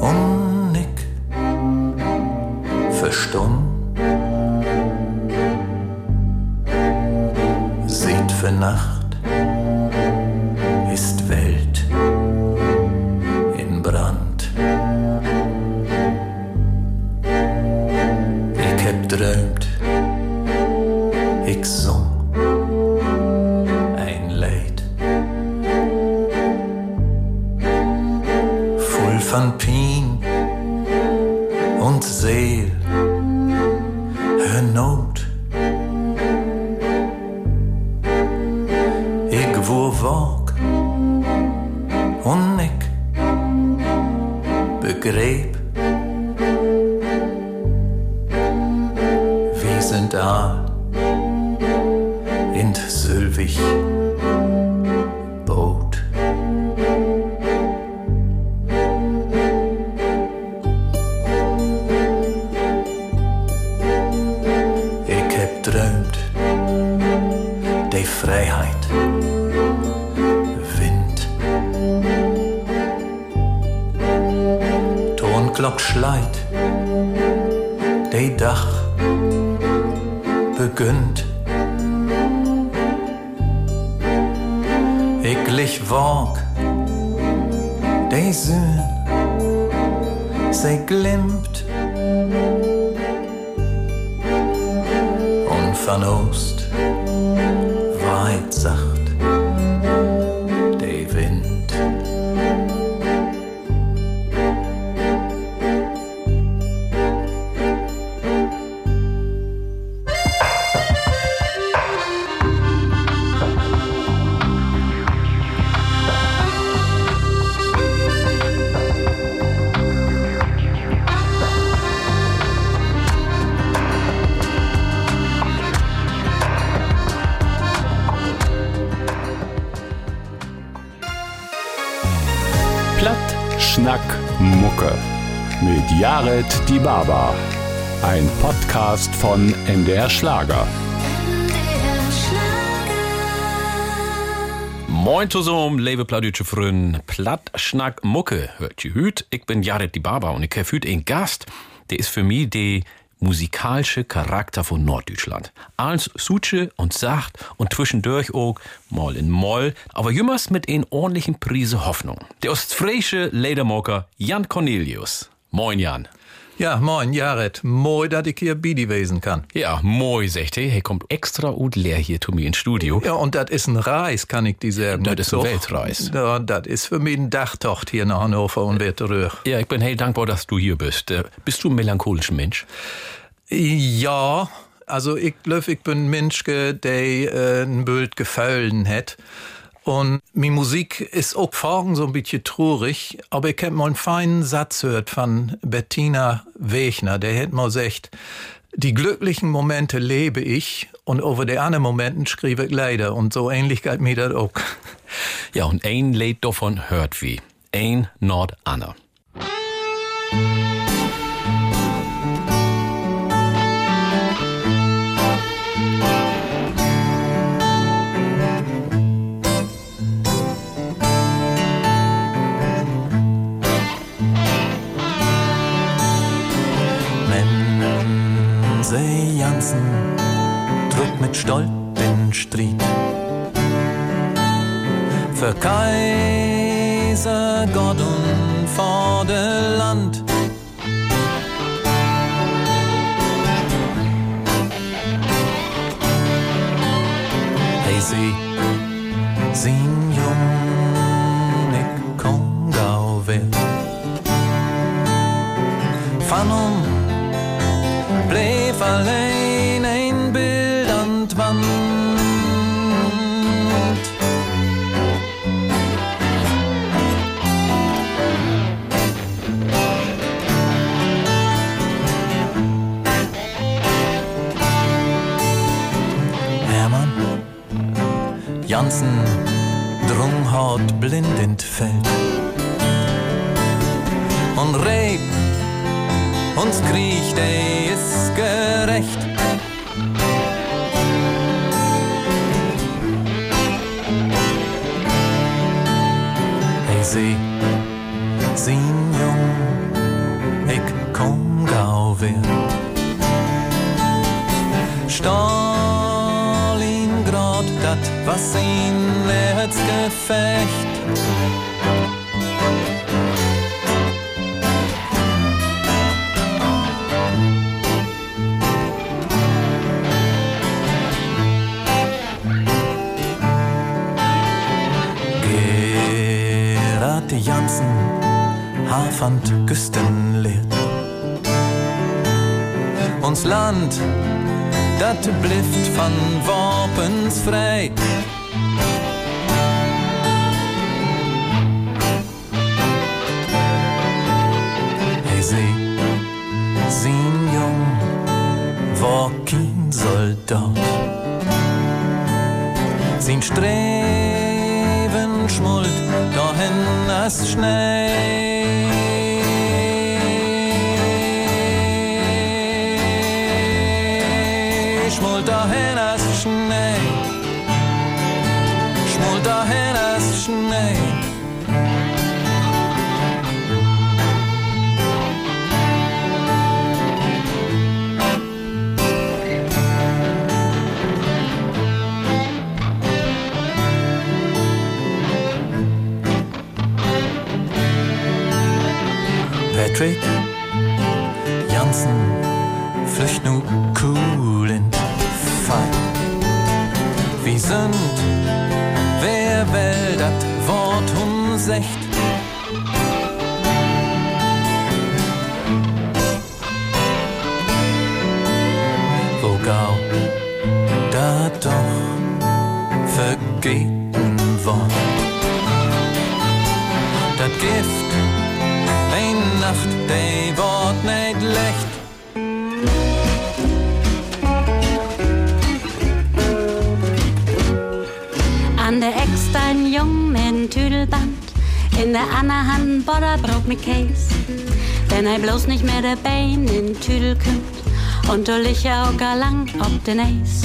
und nick verstumm. Sieht für Nacht Podcast von MDR Schlager. Moin zusammen, liebe plattdeutsche Freunde. Platt, Schnack, Mucke. Hört ihr hüt? Ich bin Jared Die Baba und ich habe hüt einen Gast, der ist für mich der musikalische Charakter von Norddeutschland. Als Suche und Sacht und zwischendurch auch mal in Moll, aber jümmers mit ein ordentlichen Prise Hoffnung. Der ostfriesische Ledermocker Jan Cornelius. Moin Jan. Ja, moin, Jared. Moi, dass ich hier Bidi wesen kann. Ja, moi, sagt er. Er kommt extra und leer hier zu mir ins Studio. Ja, und das ist ein Reis, kann ich dir sagen. Das ist ein Weltreis. Ja, das ist für mich ein Dachtocht hier nach Hannover und wieder zurück. Ja, ich bin heel dankbar, dass du hier bist. Äh, Bist du ein melancholischer Mensch? Ja, also ich glaube, ich bin ein Mensch, der äh, ein Bild gefallen hat. Und mi Musik ist auch vorhin so ein bisschen traurig, aber ich hab mal einen feinen Satz gehört von Bettina Wechner, der hat mal gesagt, die glücklichen Momente lebe ich und over die anderen Momenten schriebe ich leider und so ähnlich geht mir das auch. Ja, und ein Lied davon hört wie. Ein Nord Anna. Trug mit Stolz den Stried. Für Kaiser Gott und Vaterland. Hey, sie, sin jung, ik kom gauw weer. Van om bleef Drung hart blind veld. Und Reib uns kriecht, ey, ist gerecht. Hey, sie, sin jung, ich komm gau weer. Stalingrad, sein Erzgefecht. Gerard Jansen, Hafand Küstenleert. Ons Land, dat blift van wapens vrij. Hey, sie, sin jung, war kein Soldat. Sin Streben schmult dahin as Schnee. Patrick Jansen flücht nu cool in Fight. Wie sind, wer will dat Wort um der andere Hand Bodderbrot mit Käse. Wenn er bloß nicht mehr der Bein in Tüdel kümmt und du licher auch gar lang ob den Eis.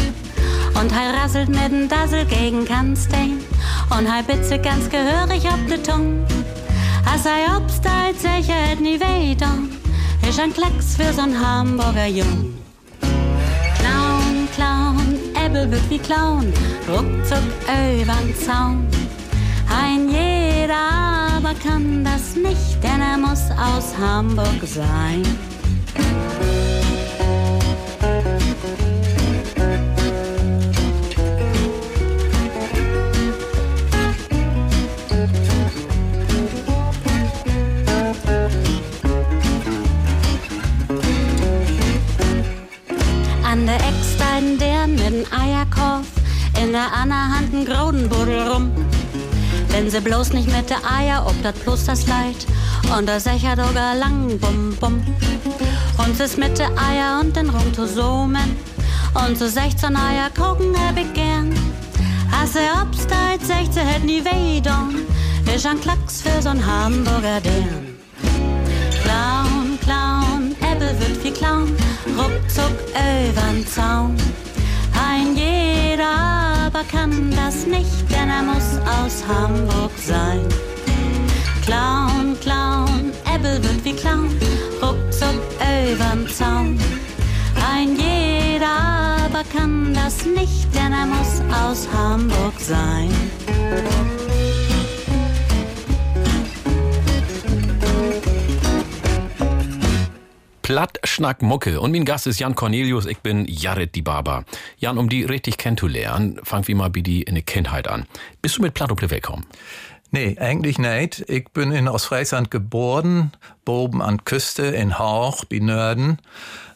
Und er rasselt mit n Dassel gegen Kannstein und er bitze ganz gehörig ob de Tung. Als er obstalt sicher het nie weiter, ist ein Klecks für so'n Hamburger Jung. Clown, Clown, Äppel wird wie Clown, ruckzuck übern Zaun. Ein jeder aber kann das nicht, denn er muss aus Hamburg sein. An der Eckstein der mit dem Eierkorb, in der anderen Hand ein Grodenbuddel rum. Wenn sie bloß nicht mit der Eier, ob dat bloß das Leid, und der Secher doger lang bum bum. Und es mit der Eier und den Rumtosomen, und so 16 Eier gucken hab ich gern. Als er obsteit, 16 hätt nie weh don, ist ein Klacks für so'n Hamburger Dern. Clown, Clown, Ebbe wird wie Clown, ruckzuck übern Zaun. Ein jeder aber kann das nicht, denn er muss aus Hamburg sein. Clown, Clown, Ebbe wird wie Clown, ruckzuck übern Zaun. Ein jeder aber kann das nicht, denn er muss aus Hamburg sein. Platt Mucke. Und mein Gast ist Jan Cornelius, ich bin Jared die Barber. Jan, um die richtig kennenzulernen, fangen wir mal bei die in der Kindheit an. Bist du mit Platt auf? Nee, eigentlich nicht. Ich bin in Ostfriesland geboren, boben an Küste in Hauch, die Nörden.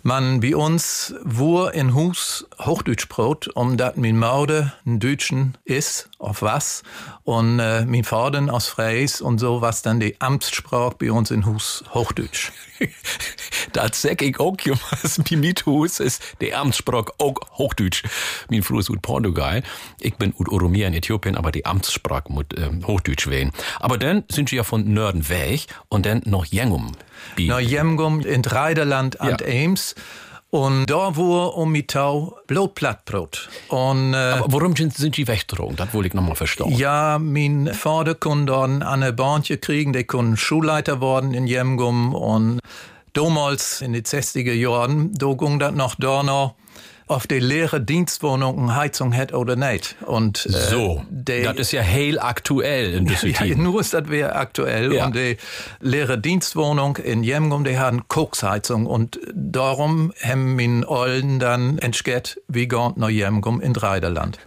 Man bei uns wur in Hus Hochdeutsch brot, um dat min Maude ein Deutschen is, auf was. Und äh, min Vater aus Fries und so was dann die Amtssprache bei uns in Hus Hochdeutsch. das sag ich auch, was bei mit Hus ist, die Amtssprache auch Hochdeutsch. Mein Frau ist aus Portugal. Ich bin aus Oromia in Äthiopien, aber die Amtssprache muss ähm, Hochdeutsch wählen. Aber dann sind sie ja von Nörden weg und dann noch Jengum. Na, Jemgum in Dreiderland an Ja. Eems. Und da war um Mitau Blutplattbrot. Und, äh, Aber warum sind, sind die weggedrungen? Das wollte ich nochmal verstehen. ja, mein Vater konnte dann eine Bahntje kriegen, der konnte Schulleiter worden in Jemgum und damals in den 60er Jahren, da ging das noch da auf die leere Dienstwohnung eine Heizung hätte oder nicht. Und, äh, So, die- das ist ja heil aktuell in ja, Düsseldorf. nur ist das wäre aktuell. Ja. Und die leere Dienstwohnung in Jemgum, die haben Koksheizung. Und darum haben min Olden dann entschgett, wie gant nach Jemgum in Dreiderland.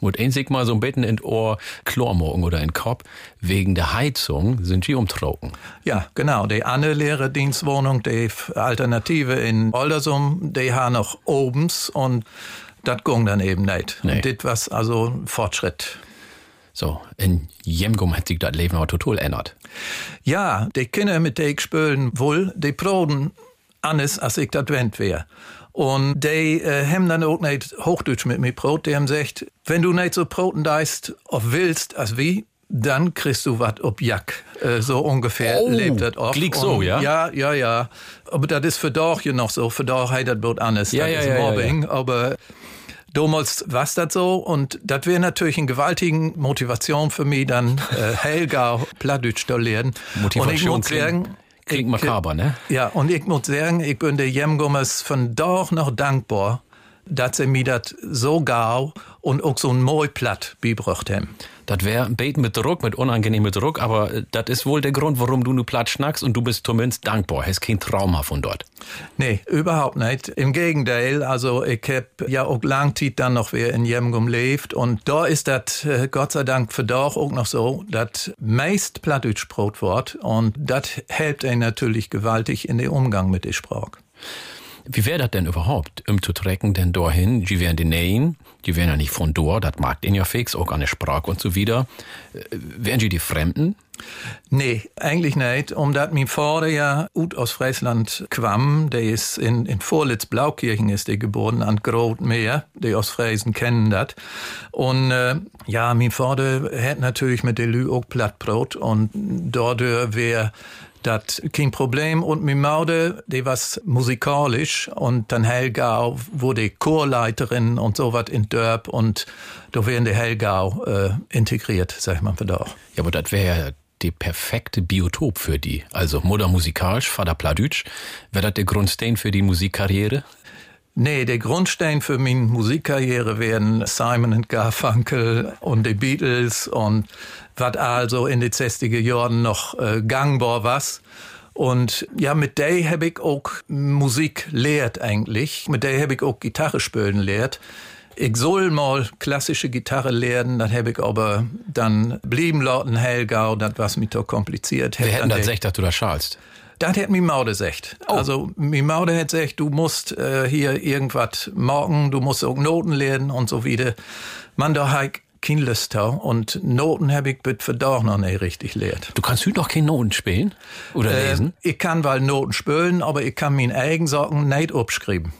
Mut einzig mal so ein bisschen in Ohr Chlormorgen oder in Kopf. Wegen der Heizung sind die umtrocken. Ja, genau. Die andere leere Dienstwohnung, die Alternative in Oldersum, die haben noch obens und das ging dann eben nicht. Nee. Und das was also ein Fortschritt. So, in Jemgum hat sich das Leben aber total ändert. Ja, die Kinder, mit denen ich spielen wohl, die proben anders, als ich das wend wär. Und die äh, haben dann auch nicht Hochdeutsch mit mir Brot. Die haben gesagt, wenn du nicht so Broten deist, auf willst, als wie, dann kriegst du was ob Jack. Äh, so ungefähr Oh, lebt das oft. klingt so, ja? Ja, ja, ja. Aber das ist für doch ja noch so. Für doch hat das Brot anders. Ja, das ja, ist ja, ja, Mobbing. Aber Damals war das so und das wäre natürlich eine gewaltige Motivation für mich, dann äh, Helga Plattdeutsch zu lernen. Motivation und ich muss sagen, Klingt ich- makaber, ne? Ja, und ich muss sagen, ich bin der Jemgummers von doch noch dankbar, dass sie mir das so gau und auch so ein Moi platt beibracht haben. Das wäre Beten mit Druck, mit unangenehmem Druck, aber äh, das ist wohl der Grund, warum du nur platt schnackst und du bist zumindest dankbar. Hast kein Trauma von dort. Nee, überhaupt nicht. Im Gegenteil, also ich hab ja auch lang Zeit dann noch wer in Jemgum lebt und da ist das äh, Gott sei Dank für doch auch noch so, das meist Plattdeutsch Brot wird und das hilft einen natürlich gewaltig in den Umgang mit der Sprache. Wie wäre das denn überhaupt, um zu trecken denn dahin? Die wären die Nähen, die wären ja nicht von dort, das mag den ja fix, auch an der Sprache und so wieder. Äh, Wären die die Fremden? Nee, eigentlich nicht. Omdat mein Vater ja ut aus Friesland kwam. Der ist in, in Vorlitz Blaukirchen ist der geboren, an Grotmeer. Die aus Friesen kennen das. Und äh, ja, mein Vater hat natürlich mit der Lü auch Plattbrot und dort wäre das kein Problem. Und mein Maude, die was musikalisch und dann Helgau wurde Chorleiterin und so was in Dörp und da wären die Helgau äh, integriert, sag ich mal, für doch. Ja, aber das wäre die perfekte Biotop für die. Also Mutter musikalisch, Vater Pladütsch. Wäre das der Grundstein für die Musikkarriere? Nee, der Grundstein für meine Musikkarriere werden Simon Garfunkel und die Beatles und was also in den 60er Jahren noch äh, gangbar was. Und ja, mit der habe ich auch Musik lehrt eigentlich. Mit der habe ich auch Gitarre spielen lehrt. Ich soll mal klassische Gitarre lernen, dann habe ich aber dann blieben lauten Helgau, das was mir doch kompliziert. Wer hätten das gesagt, dass du das schalst? Das hat mi Maude gesagt. Oh. Also mi Maude hat gesagt, du musst äh, hier irgendwas morgen, du musst auch Noten lernen und so wieder. Man da halt kein Lust und Noten habe ich bitte doch noch nicht richtig lehrt. Du kannst heute noch keine Noten spielen oder äh, lesen? Ich kann wohl Noten spielen, aber ich kann meine eigenen Sachen nicht abschreiben.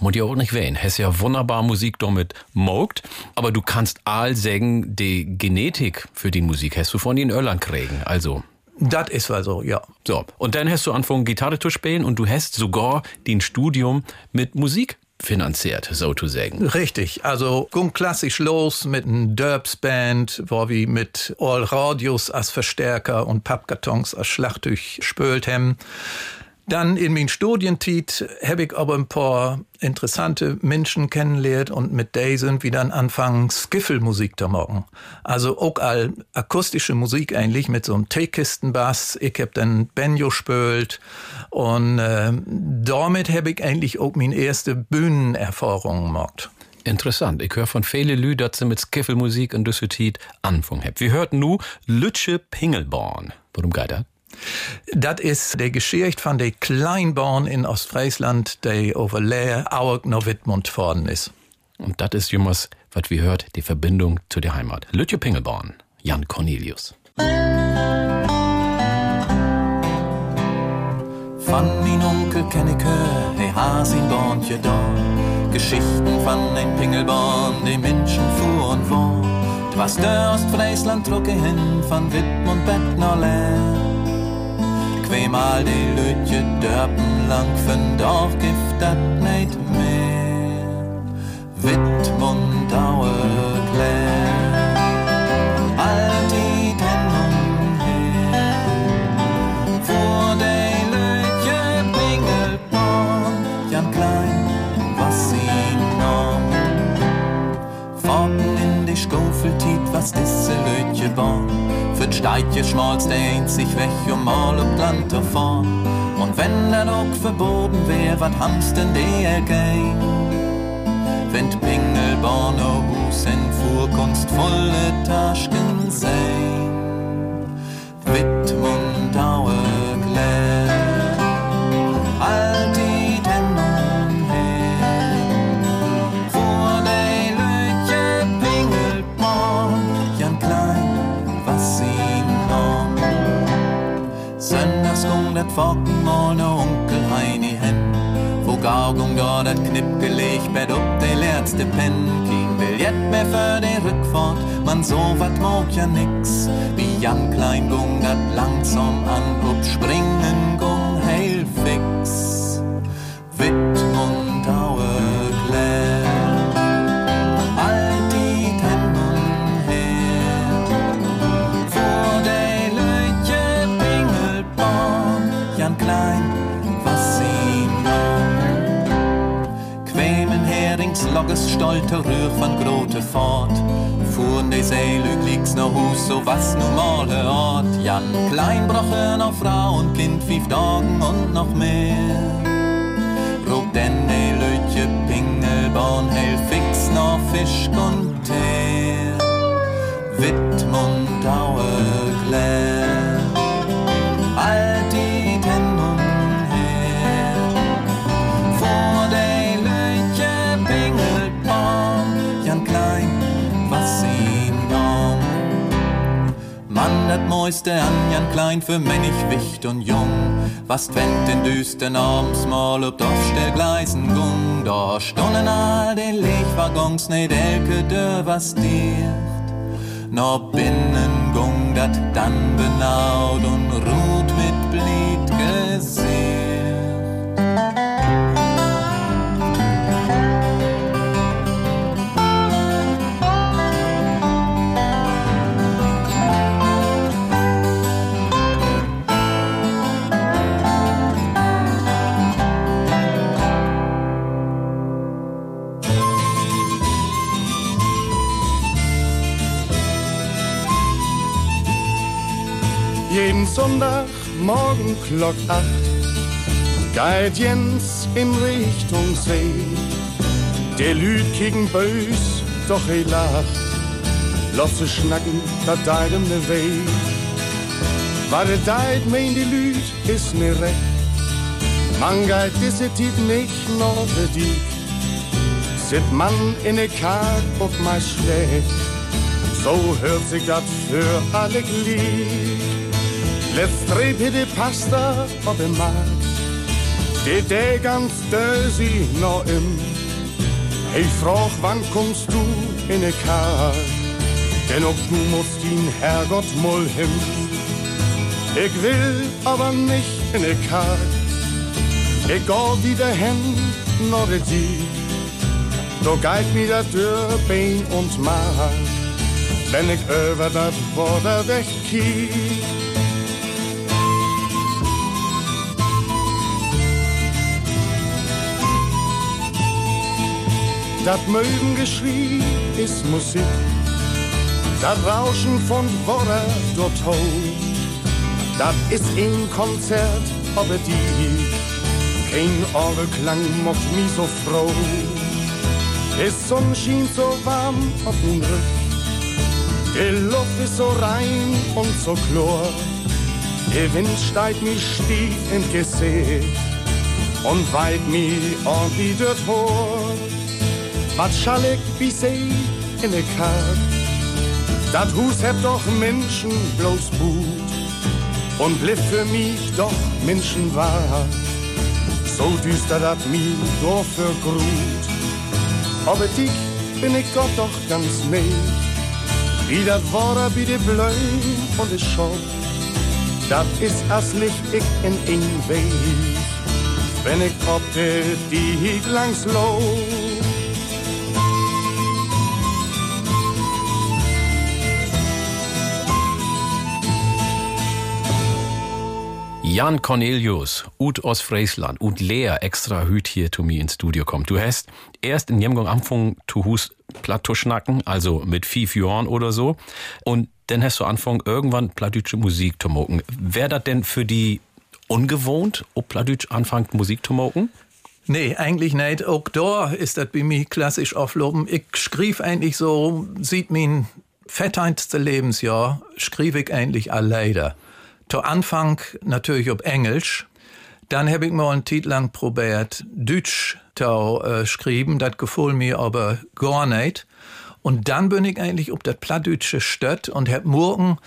Muss ja auch nicht wählen. Hast ja wunderbar Musik damit mogt, aber du kannst all sagen, die Genetik für die Musik hast du von den Irland kriegen. Also das ist wohl so, ja. So, und dann hast du angefangen, Gitarre zu spielen und du hast sogar den Studium mit Musik finanziert, so zu sagen. Richtig, also ging klassisch los mit einem Derbs-Band, wo wir mit All Radios als Verstärker und Pappkartons als Schlagtuch spült haben. Dann in meinen Studientit habe ich aber ein paar interessante Menschen kennengelernt und mit denen sind wir dann anfangen, Skiffelmusik zu machen. Also auch all akustische Musik eigentlich mit so einem Teekistenbass. Ich habe dann Banjo spült und äh, damit habe ich eigentlich auch meine erste Bühnenerfahrung gemacht. Interessant. Ich höre von vielen Lü, dass sie mit Skiffelmusik in Düsseldorf anfangen haben. Wir hörten nu Lütsche Pingelborn. Worum geht das? Das ist die Geschichte von der Kleinbahn in Ostfriesland, die over Leer, Auer nach Wittmund worden ist. Und das ist jemals, was wir hört, die Verbindung zu der Heimat. Lütje Pingelborn, Jan Cornelius. Von min Onkel kenn ich hör, hey Hasin Bornje da. Geschichten von den Pingelborn, die Menschen fuhr und war. Was der Ostfriesland drucke hin, von Wittmund Bettner leer tweemaal die lutje dörpen lang vind auch gift dat niet meer. Witmund ouwe klär, all die Tennen her. Vor de lutje pingelborn, Jan Klein, was sie noch. Forten in die Schofeltiet, was disse lutje born wird Steitje schmalz der sich weg um ob Land davor. Und wenn der auch verboten wär, wat hamst denn der gehen? Wenn Pingelborner Hus in Fuhrkunstvolle Taschen sein. Wittmund Aue Focken ohne Onkel Heini hen. Wo Gaugung dort dat Knipp gelegt, bett ob de letzte Pen. Kein Billett mehr für de Rückfahrt, man so wat mag ja nix. Wie Jan Klein gung dat langsam an, ob springen gung heil fix. Logges stolte Rühr von Grote fort. Fuhren die Seele liegt's no Hus, so was normale Ort. Jan Klein broche noch Frau und Kind, fünf Tagen und noch mehr. Rog denn de Lütje Pingelborn, hell fix noch Fisch und Teer. Wittmund, Aue, Glär. Dat mooiste an Jan Klein für männig wicht und jung. Was wennt den düsten abends mal ob Dorfstellgleisen gung. Da stunden all den Lechwaggons net elke dör was dicht. No binnen gung dat dann benaut und ruht mit Blied gesehen. Jeden Sonntag morgen Glock acht geht Jens in Richtung See. Der Lüd gegen bös, doch er lacht. Lass zu schnacken, da deit ne Weh. War der deit, mein die Lüd, ist mir recht. Man geht diese Tiet nicht noch für die. Sit man in ne Karg auf mein Schlecht. So hört sich das für alle Glied. Let's trepe de pasta op de markt. Det är ganz dösig nå im. Hey, frag, wann kommst du in ne Kar? Denn ob du musst din Herrgott moll hin. Ich will aber nicht in ne Kar. Ich geh wieder hin, nur de die. Då geit mir der Tür, Bein und Mark. Wenn ich über das Wasser wegkiek. Das Mögengeschrei ist Musik, das Rauschen von Worte dort hoch. Das ist ein Konzert, aber die, kein Orgelklang macht mich so froh. Die Sonne schien so warm auf den Rücken, die Luft ist so rein und so klar. Der Wind steigt mir stief in Gesicht und weit mir ordentlich dort vor. Wat schall ich wie see in de Karg? Dat Hus heb doch Menschen bloß Mut und blieb für mich doch Menschen wahr. So düster dat mi doch für Grut. Aber dich bin ich Gott doch ganz nicht. Wie dat war wie de Blöd und de Schock. Dat is as Licht ich in een Weg. Wenn ich de die langs loop. Jan Cornelius, ut aus Friesland, ut Lea extra hüt hier zu mir ins Studio kommt. Du hast erst in Jemgong Anfang zu Hus schnacken, also mit fünf Jahren oder so. Und dann hast du angefangen, irgendwann plattdeutsche Musik zu moken. Wäre das denn für die ungewohnt, ob plattdeutsch anfängt Musik zu moken? Nee, eigentlich nicht. Auch da ist das bei mir klassisch aufloben. Ich schrieb eigentlich so, sieht mein fetteinste Lebensjahr, schrieb ich eigentlich alleine. Zu Anfang natürlich auf Englisch. Dann habe ich mal einen Titel lang probiert, Deutsch zu äh, schreiben. Das gefiel mir aber gar nicht. Und dann bin ich eigentlich auf das Plattdeutsche Stadt und hab morgen,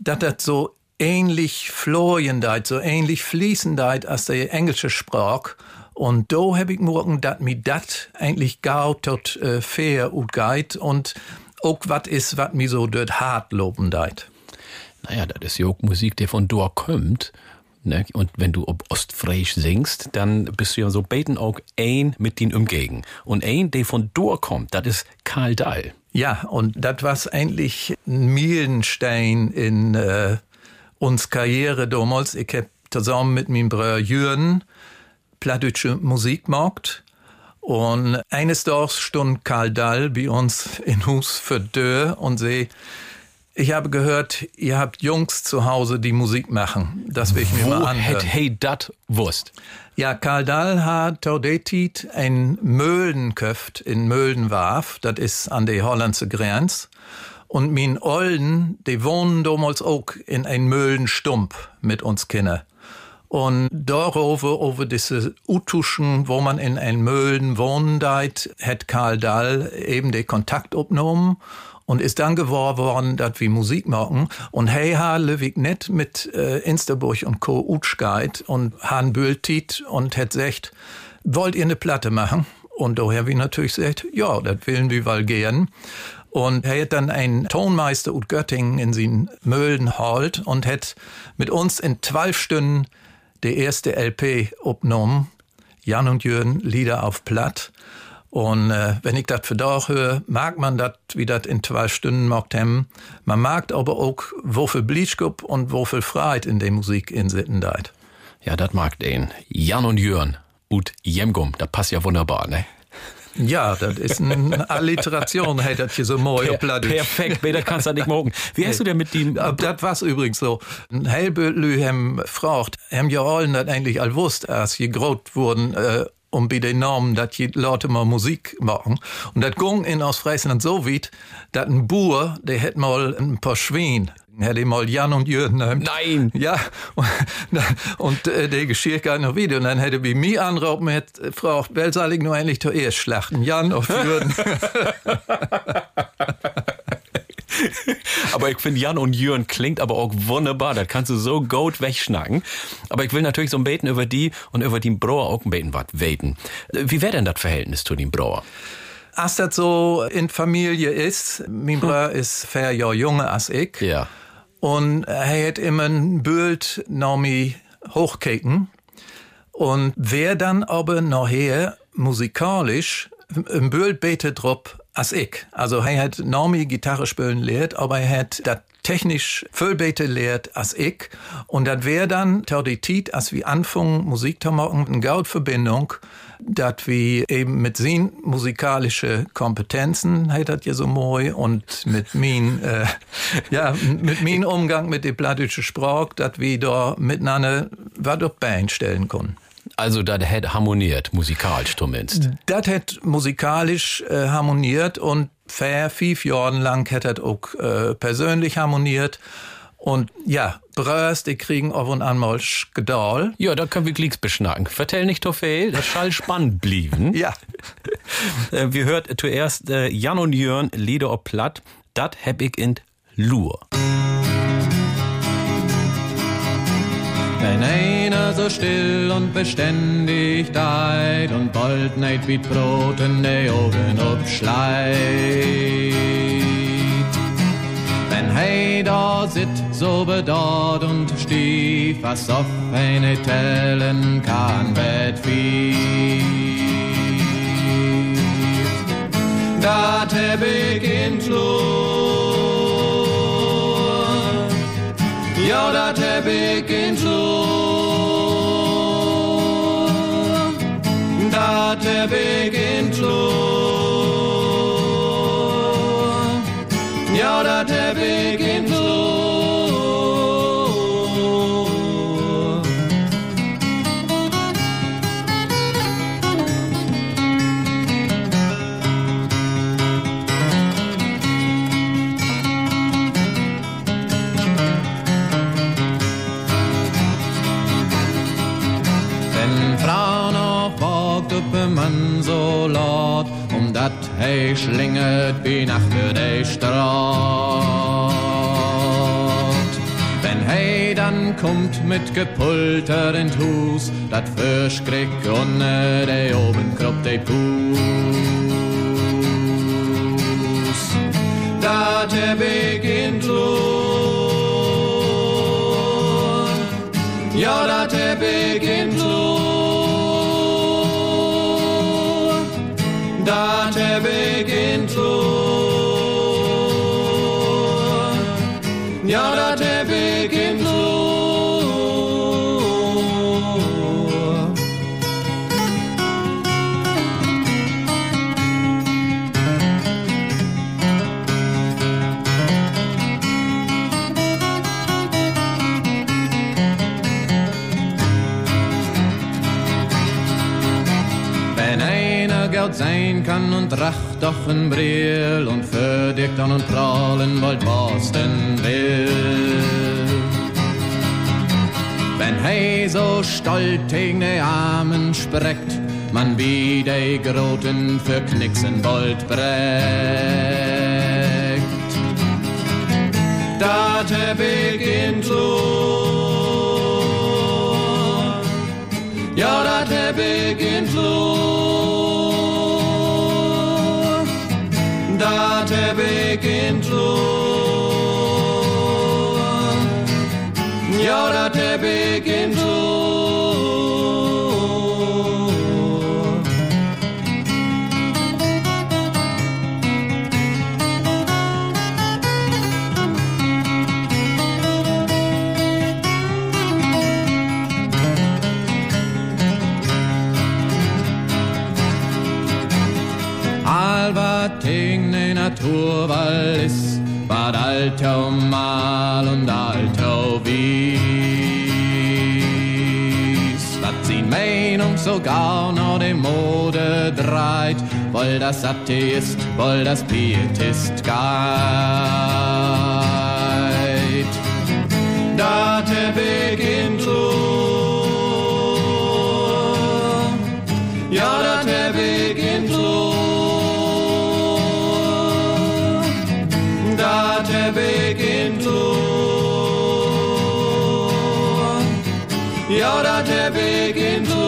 dass das so ähnlich flowendeit, so ähnlich fließendeit als die englische Sprache. Und da hab ich morgen, dass mir das eigentlich gar tot äh, fair und geht und auch was ist, was mir so dort hart loben deit. Naja, das ist ja die von dort kommt. Ne? Und wenn du ob Ostfriesisch singst, dann bist du ja so beten auch ein mit den umgegen. Und ein, der von dort kommt, das ist Karl Dahl. Ja, und das war eigentlich ein Meilenstein in äh, uns Karriere damals. Ich hab zusammen mit meinem Bruder Jürgen plattdeutsche Musik gemacht. Und eines Tages stund Karl Dahl bei uns in Hus für Dörr und sie ich habe gehört, ihr habt Jungs zu Hause, die Musik machen. Das will ich mir Wo mal anhören. hey dat wusst? Ja, Karl Dahl hat Taudetit ein Möldenköft in Möldenwarf. Das ist an der hollandse Grenz. Und min Olden, die wohnen damals auch in ein Möldenstumpf mit uns Kinder. Und darüber, over diese Utuschen, wo man in ein Mölden wohnen deit, hat Karl Dahl eben den Kontakt aufgenommen und ist dann geworden worden, dass wir Musik machen. Und hey ha Lewig net mit äh, Insterburg und Co. Utschgeit und Han Bültit und hat gesagt, wollt ihr eine Platte machen? Und daher wie natürlich gesagt, ja, das willen wir wohl gern. Und er hat dann einen Tonmeister ut Göttingen in sin Möhlen halt und hat mit uns in zwölf Stunden die erste LP aufgenommen. Jan und Jürgen, Lieder auf Platt. Und äh, wenn ich das für da höre, mag man das, wie das in zwei Stunden macht haben. Man mag aber auch, wo viel Bleachkup und wo viel Freiheit in der Musik in Sitten deit. Ja, das mag den. Jan und Jörn. Ut Jemgum, das passt ja wunderbar, ne? Ja, das ist eine Alliteration, hätte das hier so mooi Plattdeutsch. Perfekt, besser kannst du nicht morgen. Wie hast du denn mit dem... Das war's übrigens so. Ein Helbelü hem fragt, hem ja allen das eigentlich all wusst, als je grot wurden, äh, um bei den Namen, dass die Leute mal Musik machen. Und das ging in Ostfriesland so weit, dass ein Bauer, der hätte mal ein paar Schwein hätte mal Jan und Jürgen Nein. Ja, und, und äh, der geschieht gar noch wieder. Und dann hätte bei mir anrauben mit äh, Frau ich nur endlich zuerst schlachten. Jan auf Jürgen. aber ich finde Jan und Jürgen klingt aber auch wunderbar. Das kannst du so gut wegschnacken. Aber ich will natürlich so ein Beten über die und über den Brauer auch ein Beten was weten. Wie wäre denn das Verhältnis zu dem Brauer? Als das so in Familie ist, mein Bruder ist vier Jahre jünger als ich. Ja. Und er hat immer ein Bild nach mir hochgekeken. Und wer dann aber nachher musikalisch ein Bild betet drauf als ich. Also er hat mir Gitarre spielen lehrt, aber er hat das technisch viel besser lehrt als ich. Und das wäre dann die Zeit, als wir anfangen, Musik zu machen, eine Gautverbindung, dass wir eben mit seinen musikalischen Kompetenzen, hat das ja so moi, und mit mein, äh, ja, mit mein Umgang mit der plattischen Sprache, dass wir da miteinander was auf Bein stellen können. Also das hat harmoniert, musikalisch zumindest. Das hat musikalisch äh, harmoniert und vier, fünf Jahre lang hat das auch äh, persönlich harmoniert. Und ja, Brös, die kriegen auf und an mal Gedal. Ja, da können wir Glicks beschnacken. Vertell nicht so viel, das soll spannend blieben. Ja. Äh, wir hört zuerst äh, Jan und Jörn Lieder ob Platt. Dat heb ich in Lur. Wenn einer so still und beständig deit und bald neid wie Brot in de Augen obschleit. Wenn hei da sit, so bedauert und stief, was auf eine tellen kann, bet fief. Dat heb ja, dat heb ich in Flur, dat heb ich in Flur, ja, dat heb laut, omdat hij schlingert wie Nacht für de Straat. Wenn hij dann kommt mit Gepulter in Hus, dat Fischkrieg unter de oben kropp de Puss. Dat er beginnt Ja, dat er beginnt Dat er beginnt Beginnt Geld sein kann und racht doch ein Brill und für dich dann und prahlen wollt Boston will. Wenn hey so stolz gegen die Armen spreckt, man wie die Groten für Knicksen wollt breckt. Ik in Loor. Ja, dat heb ik Ik in Loor. Ja, heb ik in Loor. Weil es war alter Mal und alter Wies. Was sie Meinung sogar noch die Mode dreit, weil das Atheist, weil das Pietist geht. Da der beginnt Ja, dat heb ik in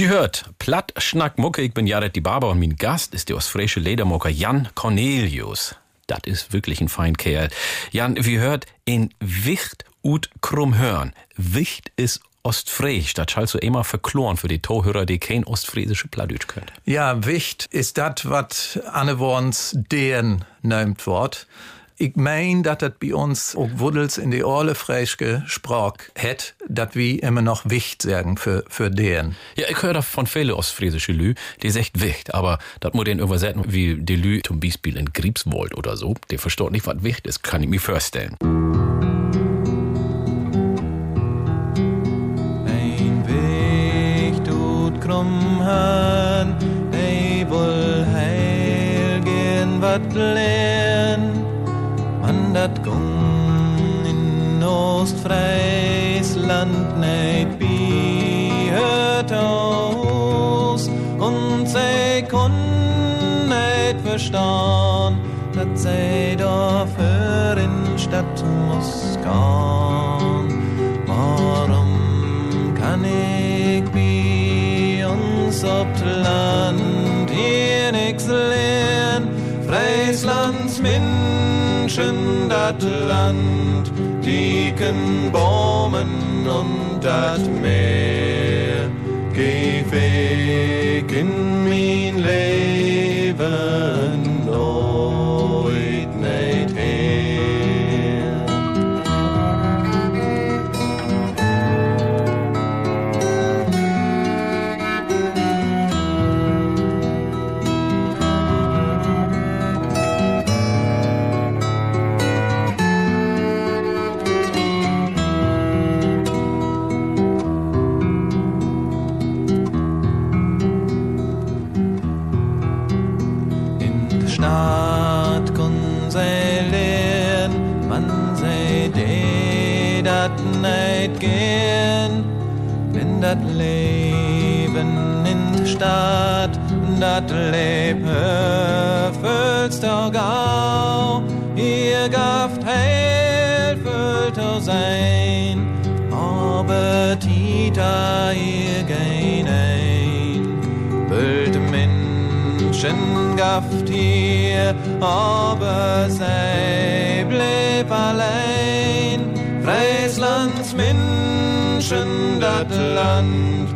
Je hört, platt, schnack, mucke, ich bin Jared die Barber und mein Gast ist der ostfriesische Ledermocker Jan Cornelius. Das ist wirklich ein fein Kerl. Jan, wie hört, in Wicht ut krumm hören. Wicht ist Ostfriesisch, das schallst du immer verkloren für die Tohörer, die kein ostfriesische Plattdeutsch können. Ja, Wicht ist das, was Anneworns den nennt Wort. Ich mein, dass das bei uns auch Wuddels in die Orle freischke Sprach het, dass wir immer noch Wicht sagen für, für den. Ja, ich höre von viele ostfriesische Lü, die sagt Wicht, aber das muss den übersetzen wie die Lü zum Beispiel in Griebswold oder so. Der versteht nicht, was Wicht ist, kann ich mir vorstellen. Ein Weg tut krumm han, ei wohl heil gehen wat lern. Dat gung in Ostfriesland nicht bi hört aus und sei kon nicht verstehen, dat sei doch für in Stadt muss gehen. Dat Land, dicken Bäumen und dat Meer. Geh weg in mein Leben, dat füllst doch gau. Ihr gaft doch sein, aber Tita ihr gein ein. Böld Menschen gaft hier, aber sei bleib allein. Frieslands Menschen, dat Land,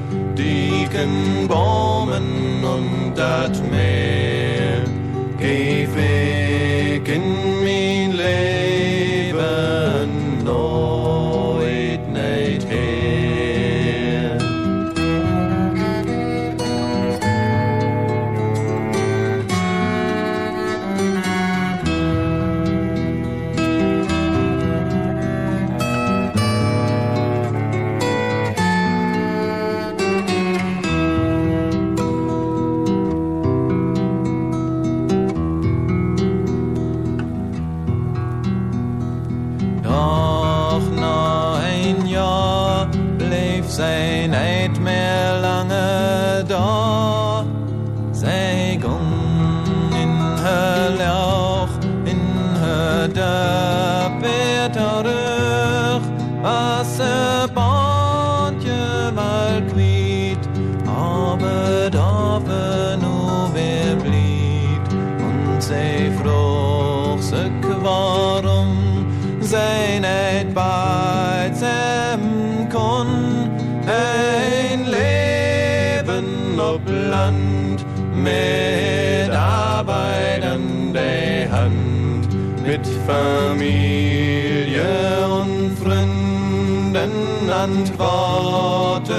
dicken Bäumen und dat Meer. Geh weg in mein Leben, Familie und Freunden antworte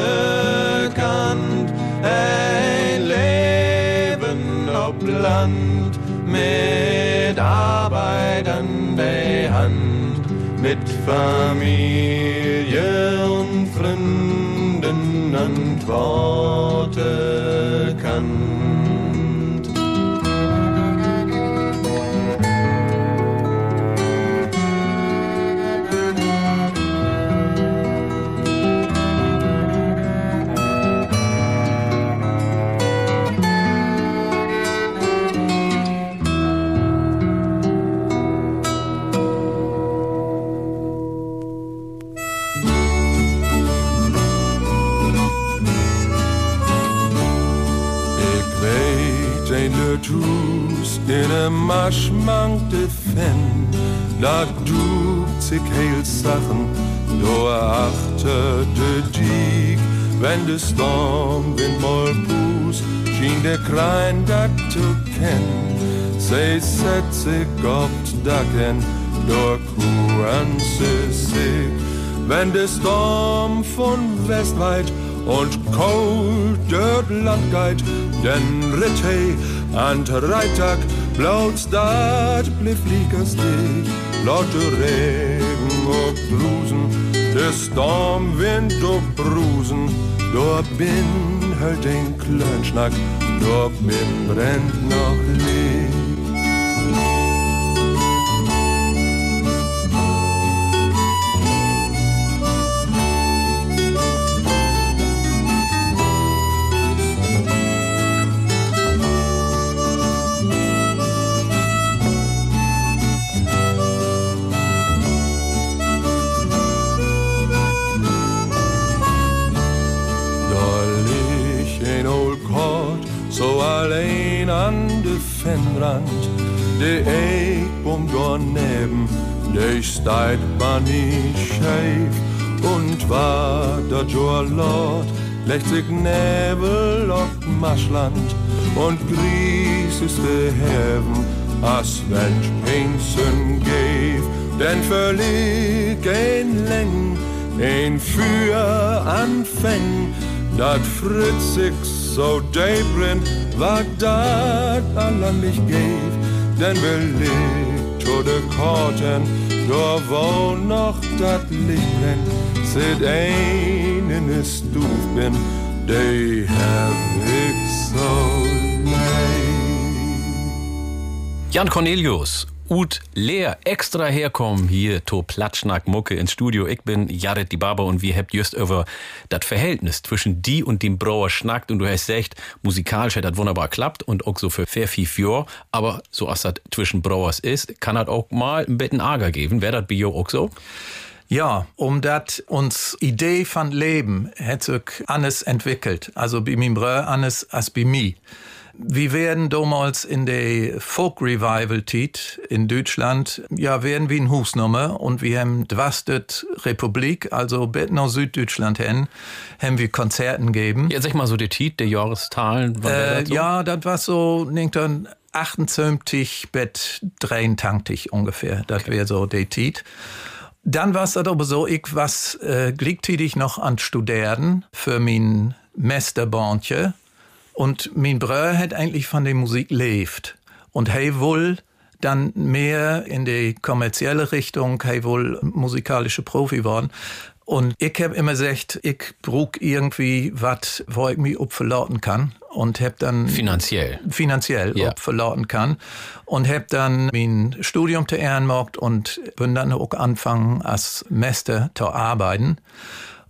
kann ein Leben ob Land mit arbeitende Hand mit Familie und Freunden antworte letus in een maschmankte Fan, dat doet zich heel Sachen, door achter de dik. Wenn de stormwind mal pus, schien der Klein dat zu kennen. Zij zet sich op Dacken, door kuren sich. Wenn der Storm von Westweit und kalt dort Land geht, denn ritt he an Freitag blaut dat blieb Fliegerstig, laute Regen und Drusen, der Stormwind und Brusen, dort bin halt den Klönschnack, dort bin brennt noch Licht. Steit man scheif. Und war da Joa Lord, legt sich Nebel auf Maschland. Und Gries ist de Heaven, as wenn Pinsen gave. Denn verleg ein Läng, ein für Anfäng, dat fritzig so daybrennt, war dat allang nicht gave. Denn belegt to de Korten, da wo noch dat Licht brennt, sit ein in de Stuf bin, de hab ich so leid. Jan Cornelius, Ut leer extra herkommen hier to Platschnack Mucke ins Studio. Ich bin Jared die Barber und wir habt just über das Verhältnis zwischen die und dem Brauer schnackt und du hast gesagt, musikalisch hat das wunderbar klappt und auch so für fair viel Jahr, aber so als das zwischen Brauers ist, kann das auch mal ein bisschen Ärger geben. Wäre das dir auch so? Ja, um dat uns Idee von Leben hat sich anders entwickelt. Also bei meinem Bruder anders als bei mir. Wir werden damals in der Folk Revival Tit in Deutschland, ja, werden wie ein Husnummer und wir haben dwastet Republik, also bis nach Süddeutschland hin, haben wir Konzerten gegeben. Ja, sag mal so der Tit, der wär Äh, das so? ja, das war so, dann 28 bis 83 ungefähr. Das wäre so der Tit. Dann war es aber so, ich was äh, gleichzeitig noch an Studieren für mein Mesterbandje. Und mein Bruder hat eigentlich von der Musik lebt. Und hey wohl dann mehr in die kommerzielle Richtung, hey wohl musikalische Profi worden. Und ich hab immer gesagt, ich brauch irgendwie was, wo ich mich verlauten kann. Und hab dann Finanziell. finanziell Ja. verlauten kann. Und hab dann mein Studium zu Ehrenmarkt und bin dann auch anfangen als Meister zu arbeiten.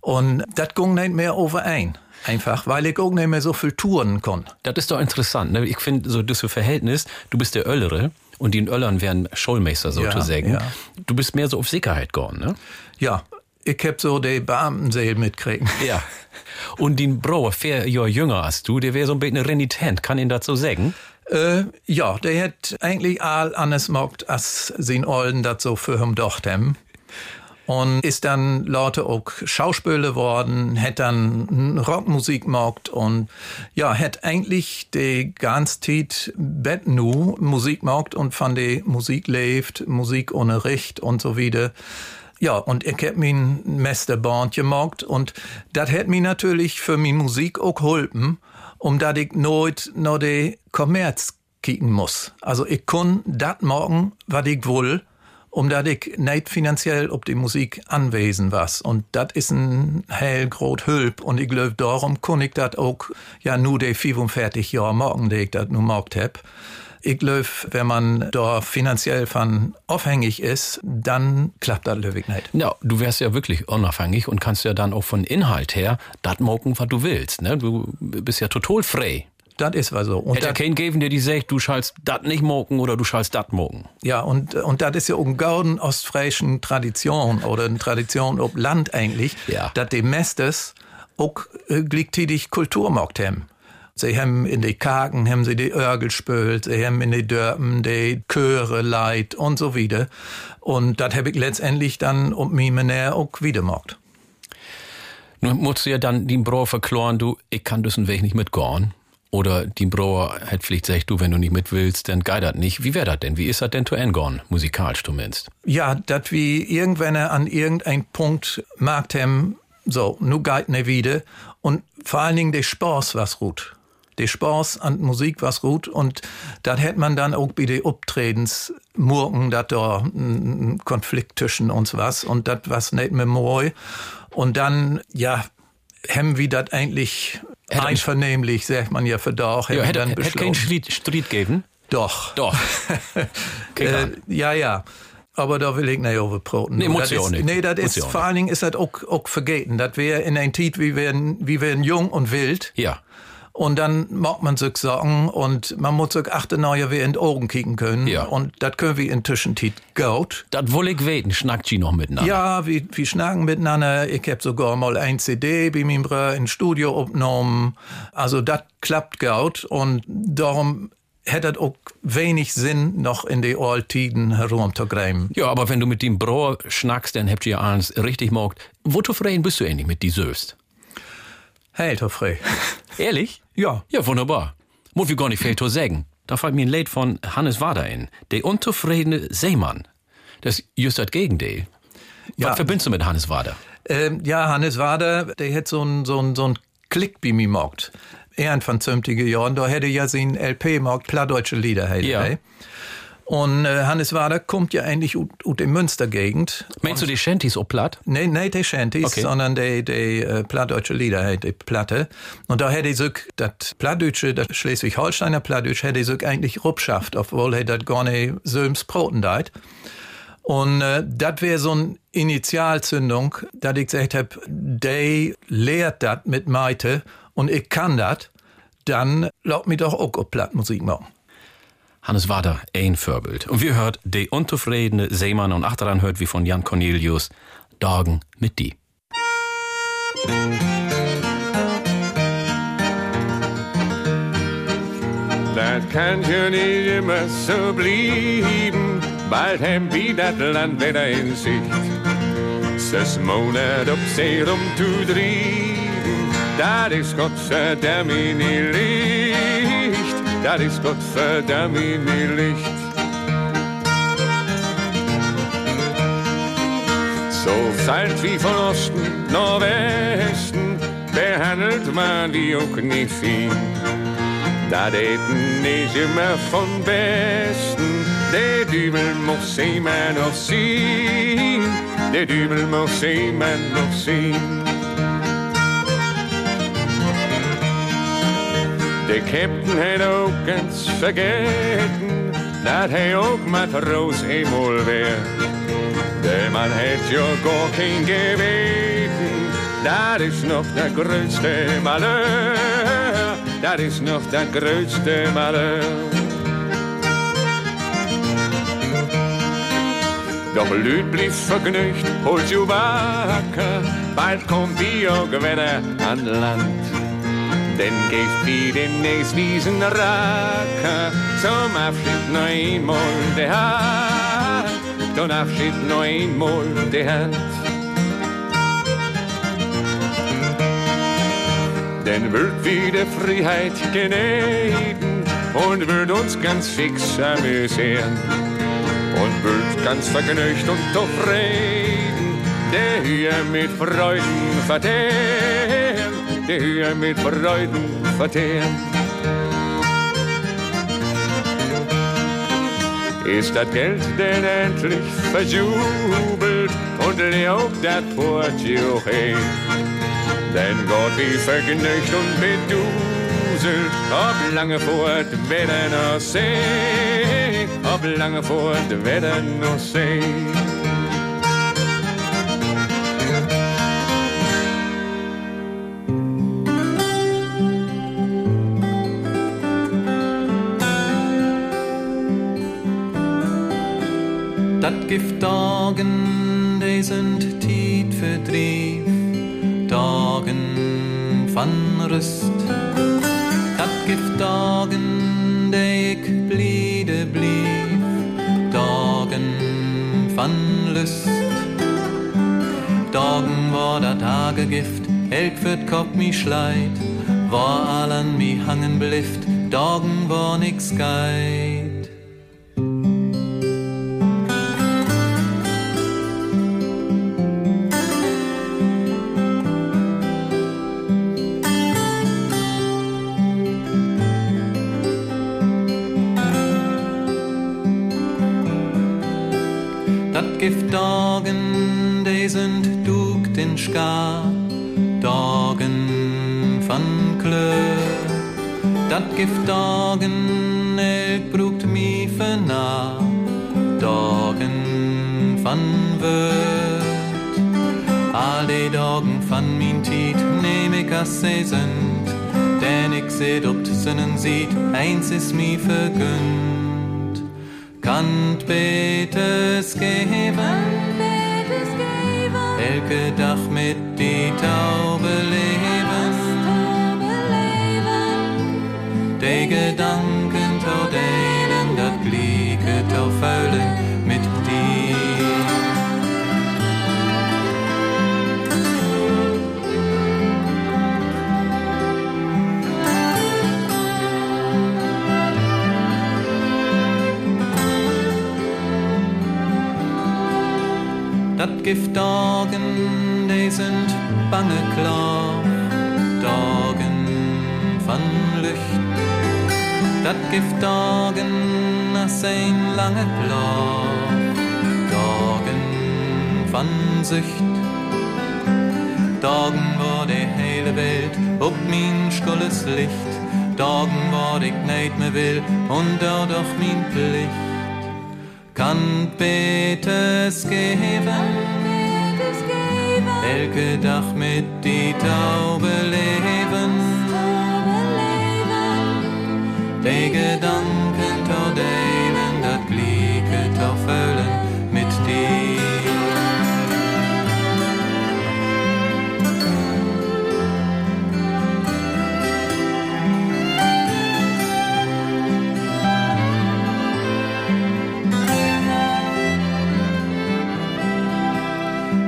Und das ging nicht mehr overein. Einfach, weil ich auch nicht mehr so viel touren konnte. Das ist doch interessant. Ne? Ich finde, so das Verhältnis, du bist der Öllere Und die in Öllern wären Schulmeister sozusagen. ja. Du bist mehr so auf Sicherheit gegangen, ne? Ja, ich hab so die Beamtenseel mitkriegen. Ja. Und den Brauer, vier Jahre jünger als du, der wäre so ein bisschen renitent, kann ihn dazu sagen? Äh, ja, der hätt eigentlich all anders mogt, als sin Olden dat so für ihm docht hem. Und ist dann Leute auch Schauspieler worden, hätt dann Rockmusik mogt und ja, hätt eigentlich die ganze Zeit Bett nu Musik mogt und von der Musik lebt, Musik ohne Recht und so wieder. Ja, und ich hab min Mester Band gemogt und dat hätt mir natürlich für mi Musik auch geholfen, um dat ich nooit naar de Kommerz kicken muss. Also ich kun dat morgen, wat ich will, um dat ich nicht finanziell ob die Musik anwesen was. Und dat is ein hell grot Hülp. Und ich glaub, darum kun ich dat auch, ja, nu de 45 Jahre morgen, de ich dat nu mogt hab. Ich glaube, wenn man da finanziell von aufhängig ist, dann klappt das löwig nicht. Ja, du wärst ja wirklich unabhängig und kannst ja dann auch von Inhalt her das mocken, was du willst. Ne? Du bist ja total frei. Das ist was so. Und Hätte dat- keinen geben, der die sagt, du schallst das nicht mocken oder du schallst das mocken. Ja, und, und das ist ja auch eine gauden ostfriesischen Tradition oder eine Tradition ob Land eigentlich, Ja. dass die Mestes auch äh, gleichzeitig Kultur mogt haben. Sie haben in die Kaken haben sie die Örgel spült, sie haben in die Dörpen die Chöre leid und so wieder. Und das habe ich letztendlich dann um mich auch wieder mogt. Nun musst du ja dann den Brauer verkloren, du, ich kann diesen Weg nicht mitgehen. Oder die Brauer hat vielleicht gesagt, du, wenn du nicht mit willst, dann das nicht. Wie wäre das denn? Wie ist das denn zu Ende musikalisch zumindest? Ja, dat wir irgendwann an irgendein Punkt merkt haben, so, nu geht ne wieder. Und vor allen Dingen der Spaß was gut. Der Spaß an Musik was gut. Und dat hätt man dann auch bei den Optretens morgen, dat da ein Konflikt zwischen uns was. Und dat was nicht mehr moi. Und dann, ja, haben wir dat eigentlich Hätt- einvernehmlich, sagt man ja für doch, Ja, hätte beschlossen. keinen Street, Street geben? Doch. Doch. Äh, ja, ja. Aber da will ich nicht overproten. Nee, muss ja auch nicht. Nee, das ist vor allen Dingen ist das auch, auch vergeten. Das wäre in ein Tit, wie wir, wie wir jung und wild. Ja. Und dann mag man sich sagen und man muss sich achte neue wie in die Augen kicken können. Ja. Und das können wir inzwischen Tit gut. Das wohl ich weten, schnackt sie noch miteinander. Ja, wir, wir schnacken miteinander. Ich hab sogar mal ein CD bei mir Bruder in Studio aufgenommen. Also das klappt gut und darum hätte es auch wenig Sinn, noch in die Altiden herumzugreifen. Ja, aber wenn du mit dem Brauer schnackst, dann habt ihr alles richtig mogt. Wo zufrieden bist du endlich mit die Söst? Hey, Toffrey. Ehrlich? Ja. Ja, wunderbar. Muss ich gar nicht viel zu sagen. Da fällt mir ein Lied von Hannes Wader ein. Der unzufriedene Seemann. Das ist just das Gegenteil. Ja. Was verbindest du mit Hannes Wader? Ähm, ja, Hannes Wader, der hätte so ein so ein so ein Klick bei mir mogt. Er von zümtige Jahren, da hätte ja sein LP mogt, plattdeutsche Lieder hätte Ja. er. Und äh, Hannes Wader kommt ja eigentlich aus der Münstergegend. Meinst du die Shanties auch platt? Nee, nicht die Shanties, Okay. sondern die, die äh, plattdeutsche Lieder, die Platte. Und da hätte ich so, das Plattdeutsche, das Schleswig-Holsteiner Plattdeutsch, hätte ich so eigentlich rupschafft, obwohl er das gar nicht Söms Broten deit. Und äh, das wäre so eine Initialzündung, dass ich gesagt hab, die lehrt das mit Meite und ich kann das, dann laut mich doch auch Plattmusik machen. Hannes Wader, ein Vorbild. Und wir hört De unzufriedene Seemann und achteran hört wie von Jan Cornelius Dagen mit die. Das kann ja nicht immer so bleiben, bald haben wir das Land wieder in Sicht. Zes Monat op zee om te drijven, dat is godverdamme niet licht. Dat is godverdamme niet licht. So zahlt wie von Osten nach Westen, behandelt man die auch nicht viel. Dat eten is immer von Besten, der Dübel muss man noch zien, der Dübel muss man noch zien. Der Captain hat auch ganz vergessen, dat hij ook Matroos eenmaal wär. Der Mann hat ja gar kein Gebeten, das ist noch der größte Malheur, das ist noch der größte Malheur. Doch Lüd blieb vergnügt, holt ju wacker, bald kommt wieder an Land. Denn geeft wie den nächst wiesen Racker zum Abschied noch einmal der Hand, zum Abschied noch einmal der Hand. Denn wird wieder Freiheit genähten und wird uns ganz fix amüsieren und wird ganz vergnügt und zufrieden, der hier mit Freuden vertehren, der hier mit Freuden vertehren. Ist das Geld denn endlich verjubelt und leob das Portio hey? Denn Gott wie vergnügt und beduselt, ob lange fort werden noch See, ob lange fort werden noch See. Dat gift dagen, die sind tiet verdrief, dagen van rust. Dat gift dagen, die ik bliede blief, dagen van lust. Dagen war dat Tagegift, elk wird Kopf mi schleit, war allen mi hangen blift, dagen war nix geit. Dat gift dagen, ik broekt mi verna, dagen van word. Al die dagen van min tiet neem ik als ze sind, denn ik zit op zinnen ziet, eins is mi vergönnt. Kant betes geben, elke Dach mit die Taube Dat gift dagen, die sind bange klar, dagen van Licht. Dat gift dagen, as ein lange Blau, dagen van Sücht. Dagen war die hele Welt ob min skolles Licht, dagen war ich nicht mehr will und da doch min Pflicht. Kann betes geben, elke Dach mit die Taube leben. Die Gedanken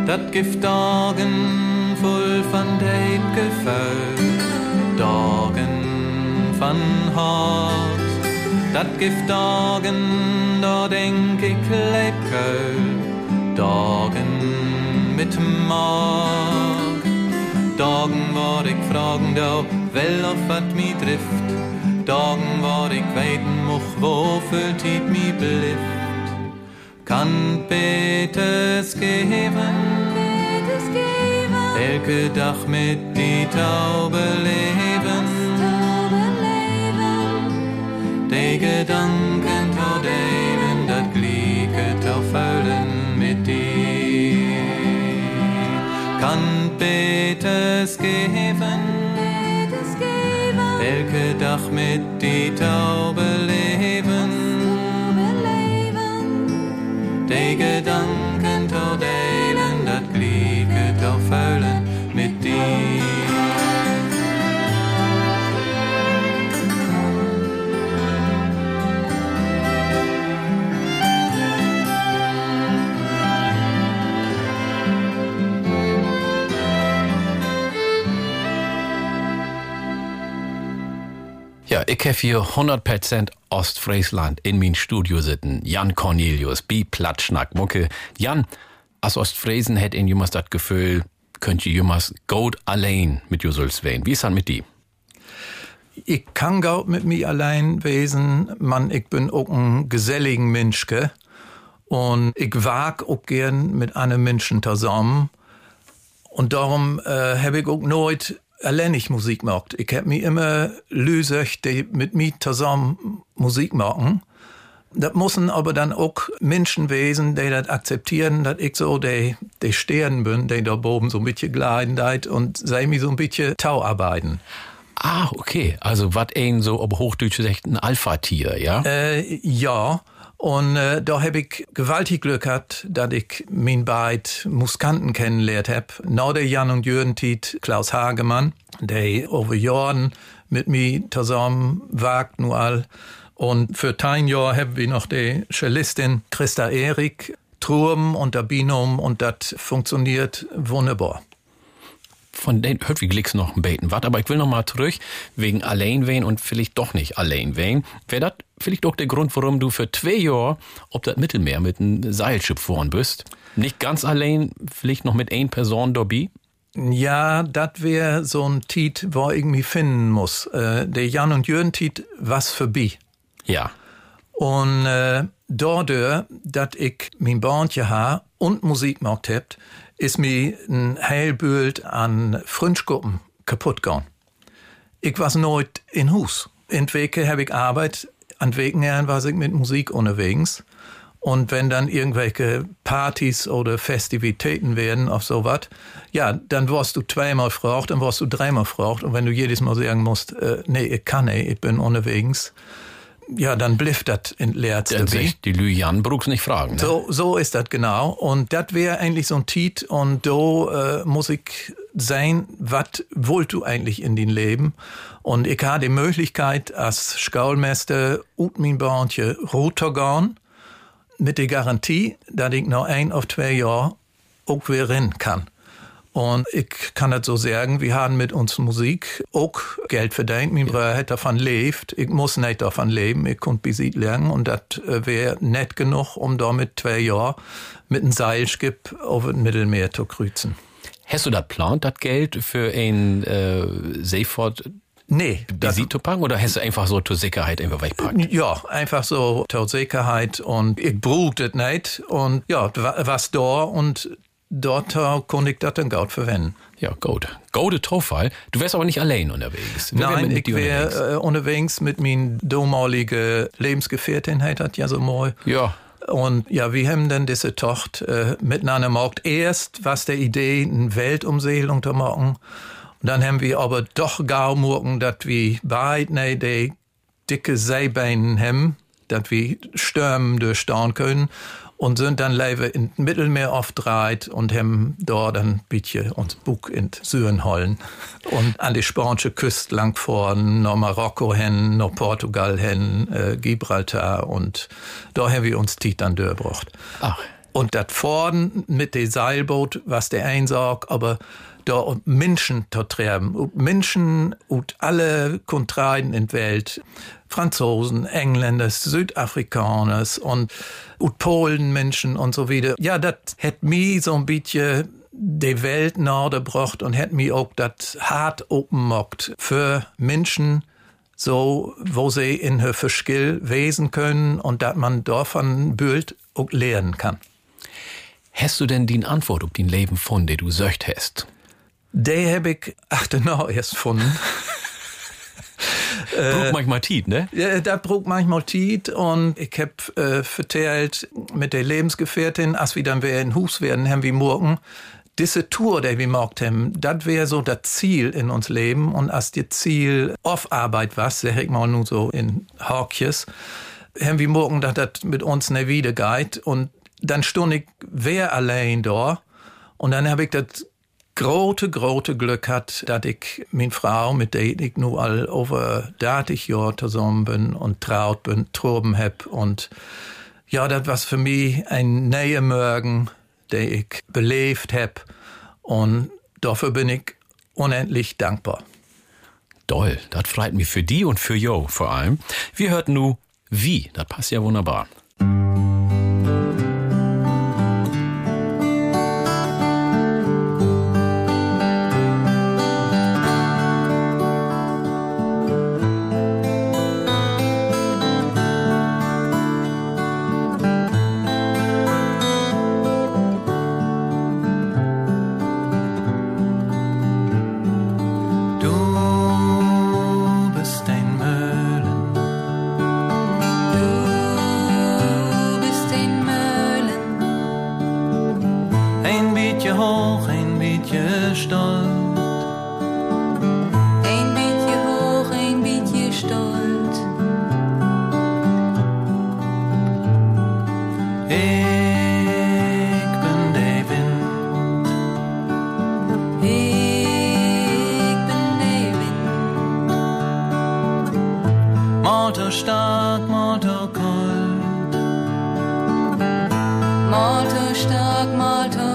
Dat gift dagen voll van deep gefühl, dagen van hart. Dat gift dagen, da denk ik leibkeul, dagen mit Mark. Dagen war ik fragen da, wel of wat mi trifft, dagen war ik weiten moch, wo füllt mi blift. Kann betes geben, elke Dach mit die Taube leben. Die Gedanken tau delen, dat Glieke tau füllen mit dir. Kann betes geben, elke Dach mit die Taube leben. Gedanken ich habe hier 100% Ostfriesland in mein Studio sitzen. Jan Cornelius, bi Platschnack Mucke. Jan, als Ostfriesen hätt in jemals das Gefühl, könnt ihr jemals gut allein mit Jusuls wehen. Wie ist das mit die? Ich kann gut mit mir allein wesen, man, ich bin auch ein geselligen Menschke. Und ich wag auch gern mit einem Menschen zusammen. Und darum äh, habe ich auch nooit alleinig Musik gemacht. Ich hab mich immer lösig, die mit mir zusammen Musik machen. Das müssen aber dann auch Menschen wesen, die das akzeptieren, dass ich so der der Stern bin, die da oben so ein bisschen gleiten und sei mir so ein bisschen Tau arbeiten. Ah, okay. Also wat ein so ob Hochdeutsch sagt ein Alpha-Tier, ja? Äh, ja. Und äh, da hab ich gewaltig Glück gehabt, dass ich mein beid Musikanten kennengelernt hab. Nach der Jan und Jürgen Tiet Klaus Hagemann, der over Jahren mit mir zusammen wagt nur all. Und für ein Jahr haben wir noch die Cellistin Christa Erik, Turm und der Binum und das funktioniert wunderbar von den hört wie Glicks noch ein beten wat, aber ich will noch mal zurück wegen allein wehen und vielleicht doch nicht allein wehen. Wäre das vielleicht auch der Grund, warum du für zwei Jahre ob das Mittelmeer mit einem Seilschiff fahren bist? Nicht ganz allein, vielleicht noch mit ein Person dabei? Ja, das wäre so ein Tiet, wo ich mich finden muss. Äh, der Jan und Jürgen Tiet, was für bi. Ja. Und äh, dadurch, dass ich mein Bandje ha und Musik gemacht hab, ist mir ein Heilbild an Freundschgruppen kaputt gegangen. Ich war nooit in Hus. In Weke habe ich Arbeit, an Wegenjahren war ich mit Musik unterwegs. Und wenn dann irgendwelche Partys oder Festivitäten werden auf sowas, ja, dann wirst du zweimal gefragt, dann wirst du dreimal gefragt. Und wenn du jedes Mal sagen musst, äh, nee, ich kann nicht, ich bin unterwegs, ja, dann blifft das in sich die Lüjan Brooks nicht fragen. Ne? So, so ist das genau. Und das wäre eigentlich so ein Tiet. Und da äh, muss ich sein, was wollt du eigentlich in dein Leben? Und ich habe die Möglichkeit, als Schaulmeister und mein Bandje runtergehen, mit der Garantie, dass ich noch ein auf zwei Jahre auch wieder rennen kann. Und ich kann das so sagen, wir haben mit uns Musik auch Geld verdient. Mein Bruder hat davon lebt. Ich muss nicht davon leben. Ich konnte Besit lernen und das äh, wäre nett genug, um damit zwei Jahre mit einem Seilschiff auf das Mittelmeer zu kreuzen. Hast du da plant, das Geld für ein äh, Seefahrt Nee. Visitopacken oder hast du einfach so zur Sicherheit einfach wegpacken? Ja, einfach so zur Sicherheit und ich brauch das nicht und ja, was da und dort konnte ich das dann gut verwenden. Ja, gut. Gute Zufall. Du wärst aber nicht allein unterwegs. Wer Nein, ich wäre unterwegs? Äh, unterwegs mit meiner damaligen Lebensgefährtin, hat das ja so mal. Ja. Und ja, wir haben dann diese Tochter äh, miteinander gemacht. Erst was der Idee, eine Weltumsegelung zu machen. Und dann haben wir aber doch gar morgen, dass wir beide die dicke Seebeinen haben, dass wir Stürmen durchstehen können und sind dann leider in Mittelmeer aufdreht und haben dort ein bisschen uns Bug in Syrien holen und an die spanische Küste lang fahren, nach Marokko hin, nach Portugal hin, äh, Gibraltar und da haben wir uns Tiet dann durchgebracht. Ach. Und das vorn mit dem Seilboot, was der einsagt, aber da Menschen zu treiben. Menschen und alle Kontreien in der Welt. Franzosen, Engländer, Südafrikaners und, und Polen Menschen und so weiter. Ja, das hat mir so ein bisschen die Welt nahegebracht und hat mir auch das hart openmockt für Menschen, so, wo sie in her Verschill wesen können und dass man davon Bild auch lernen kann. Hast du denn die Antwort auf dein Leben von, der du söcht hast? Die habe ich achterna erst gefunden. Äh, Broek manchmal Tiet, ne? Ja, da Broek manchmal Tiet und ich hab äh, verteilt mit der Lebensgefährtin, als wir dann wieder in Hus werden, haben wir morgen diese Tour, die wir gemacht haben, das wäre so das Ziel in uns Leben und als das Ziel auf Arbeit was, sag ich mal nur so in Horkjes, haben wir morgen, dass das mit uns nicht wieder geht und dann stund ich wer allein da und dann habe ich das grote, große Glück hat, dass ich meine Frau, mit der ich nu all über 30 Jahre zusammen bin und traut bin, troben habe. Und ja, das war für mich ein neuer Morgen, den ich belebt habe. Und dafür bin ich unendlich dankbar. Doll, das freut mich für die und für Jo vor allem. Wir hörten nu wie, das passt ja wunderbar. Motorstark, Motorcold. Motorstark, Motor.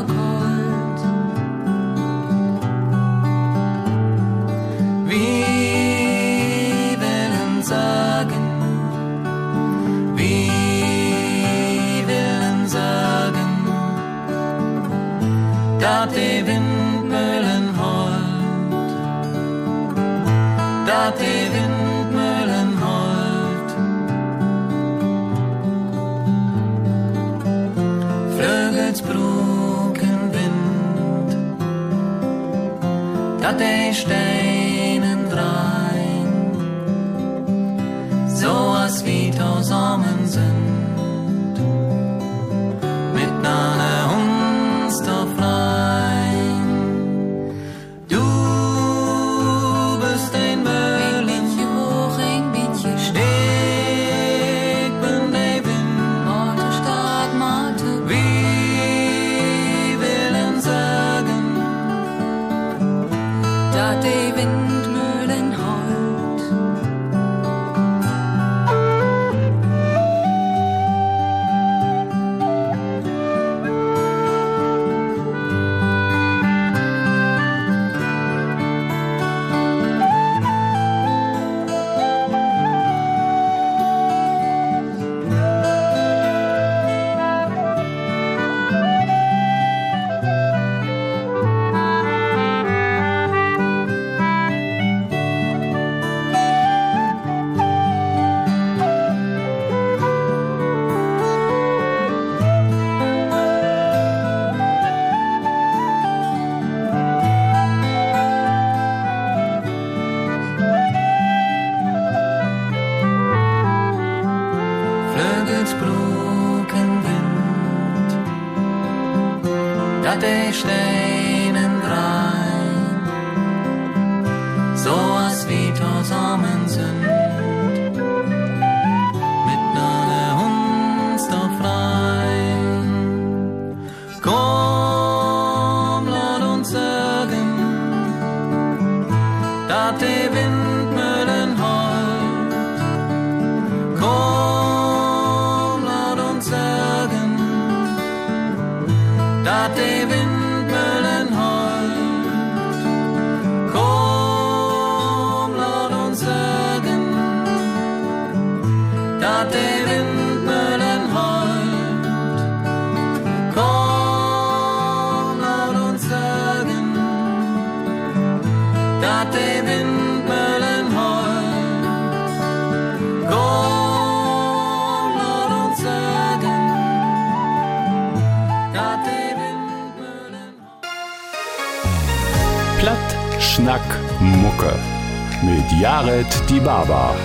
Gelaber.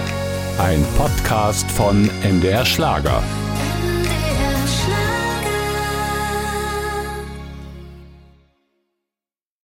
Ein Podcast von MDR Schlager.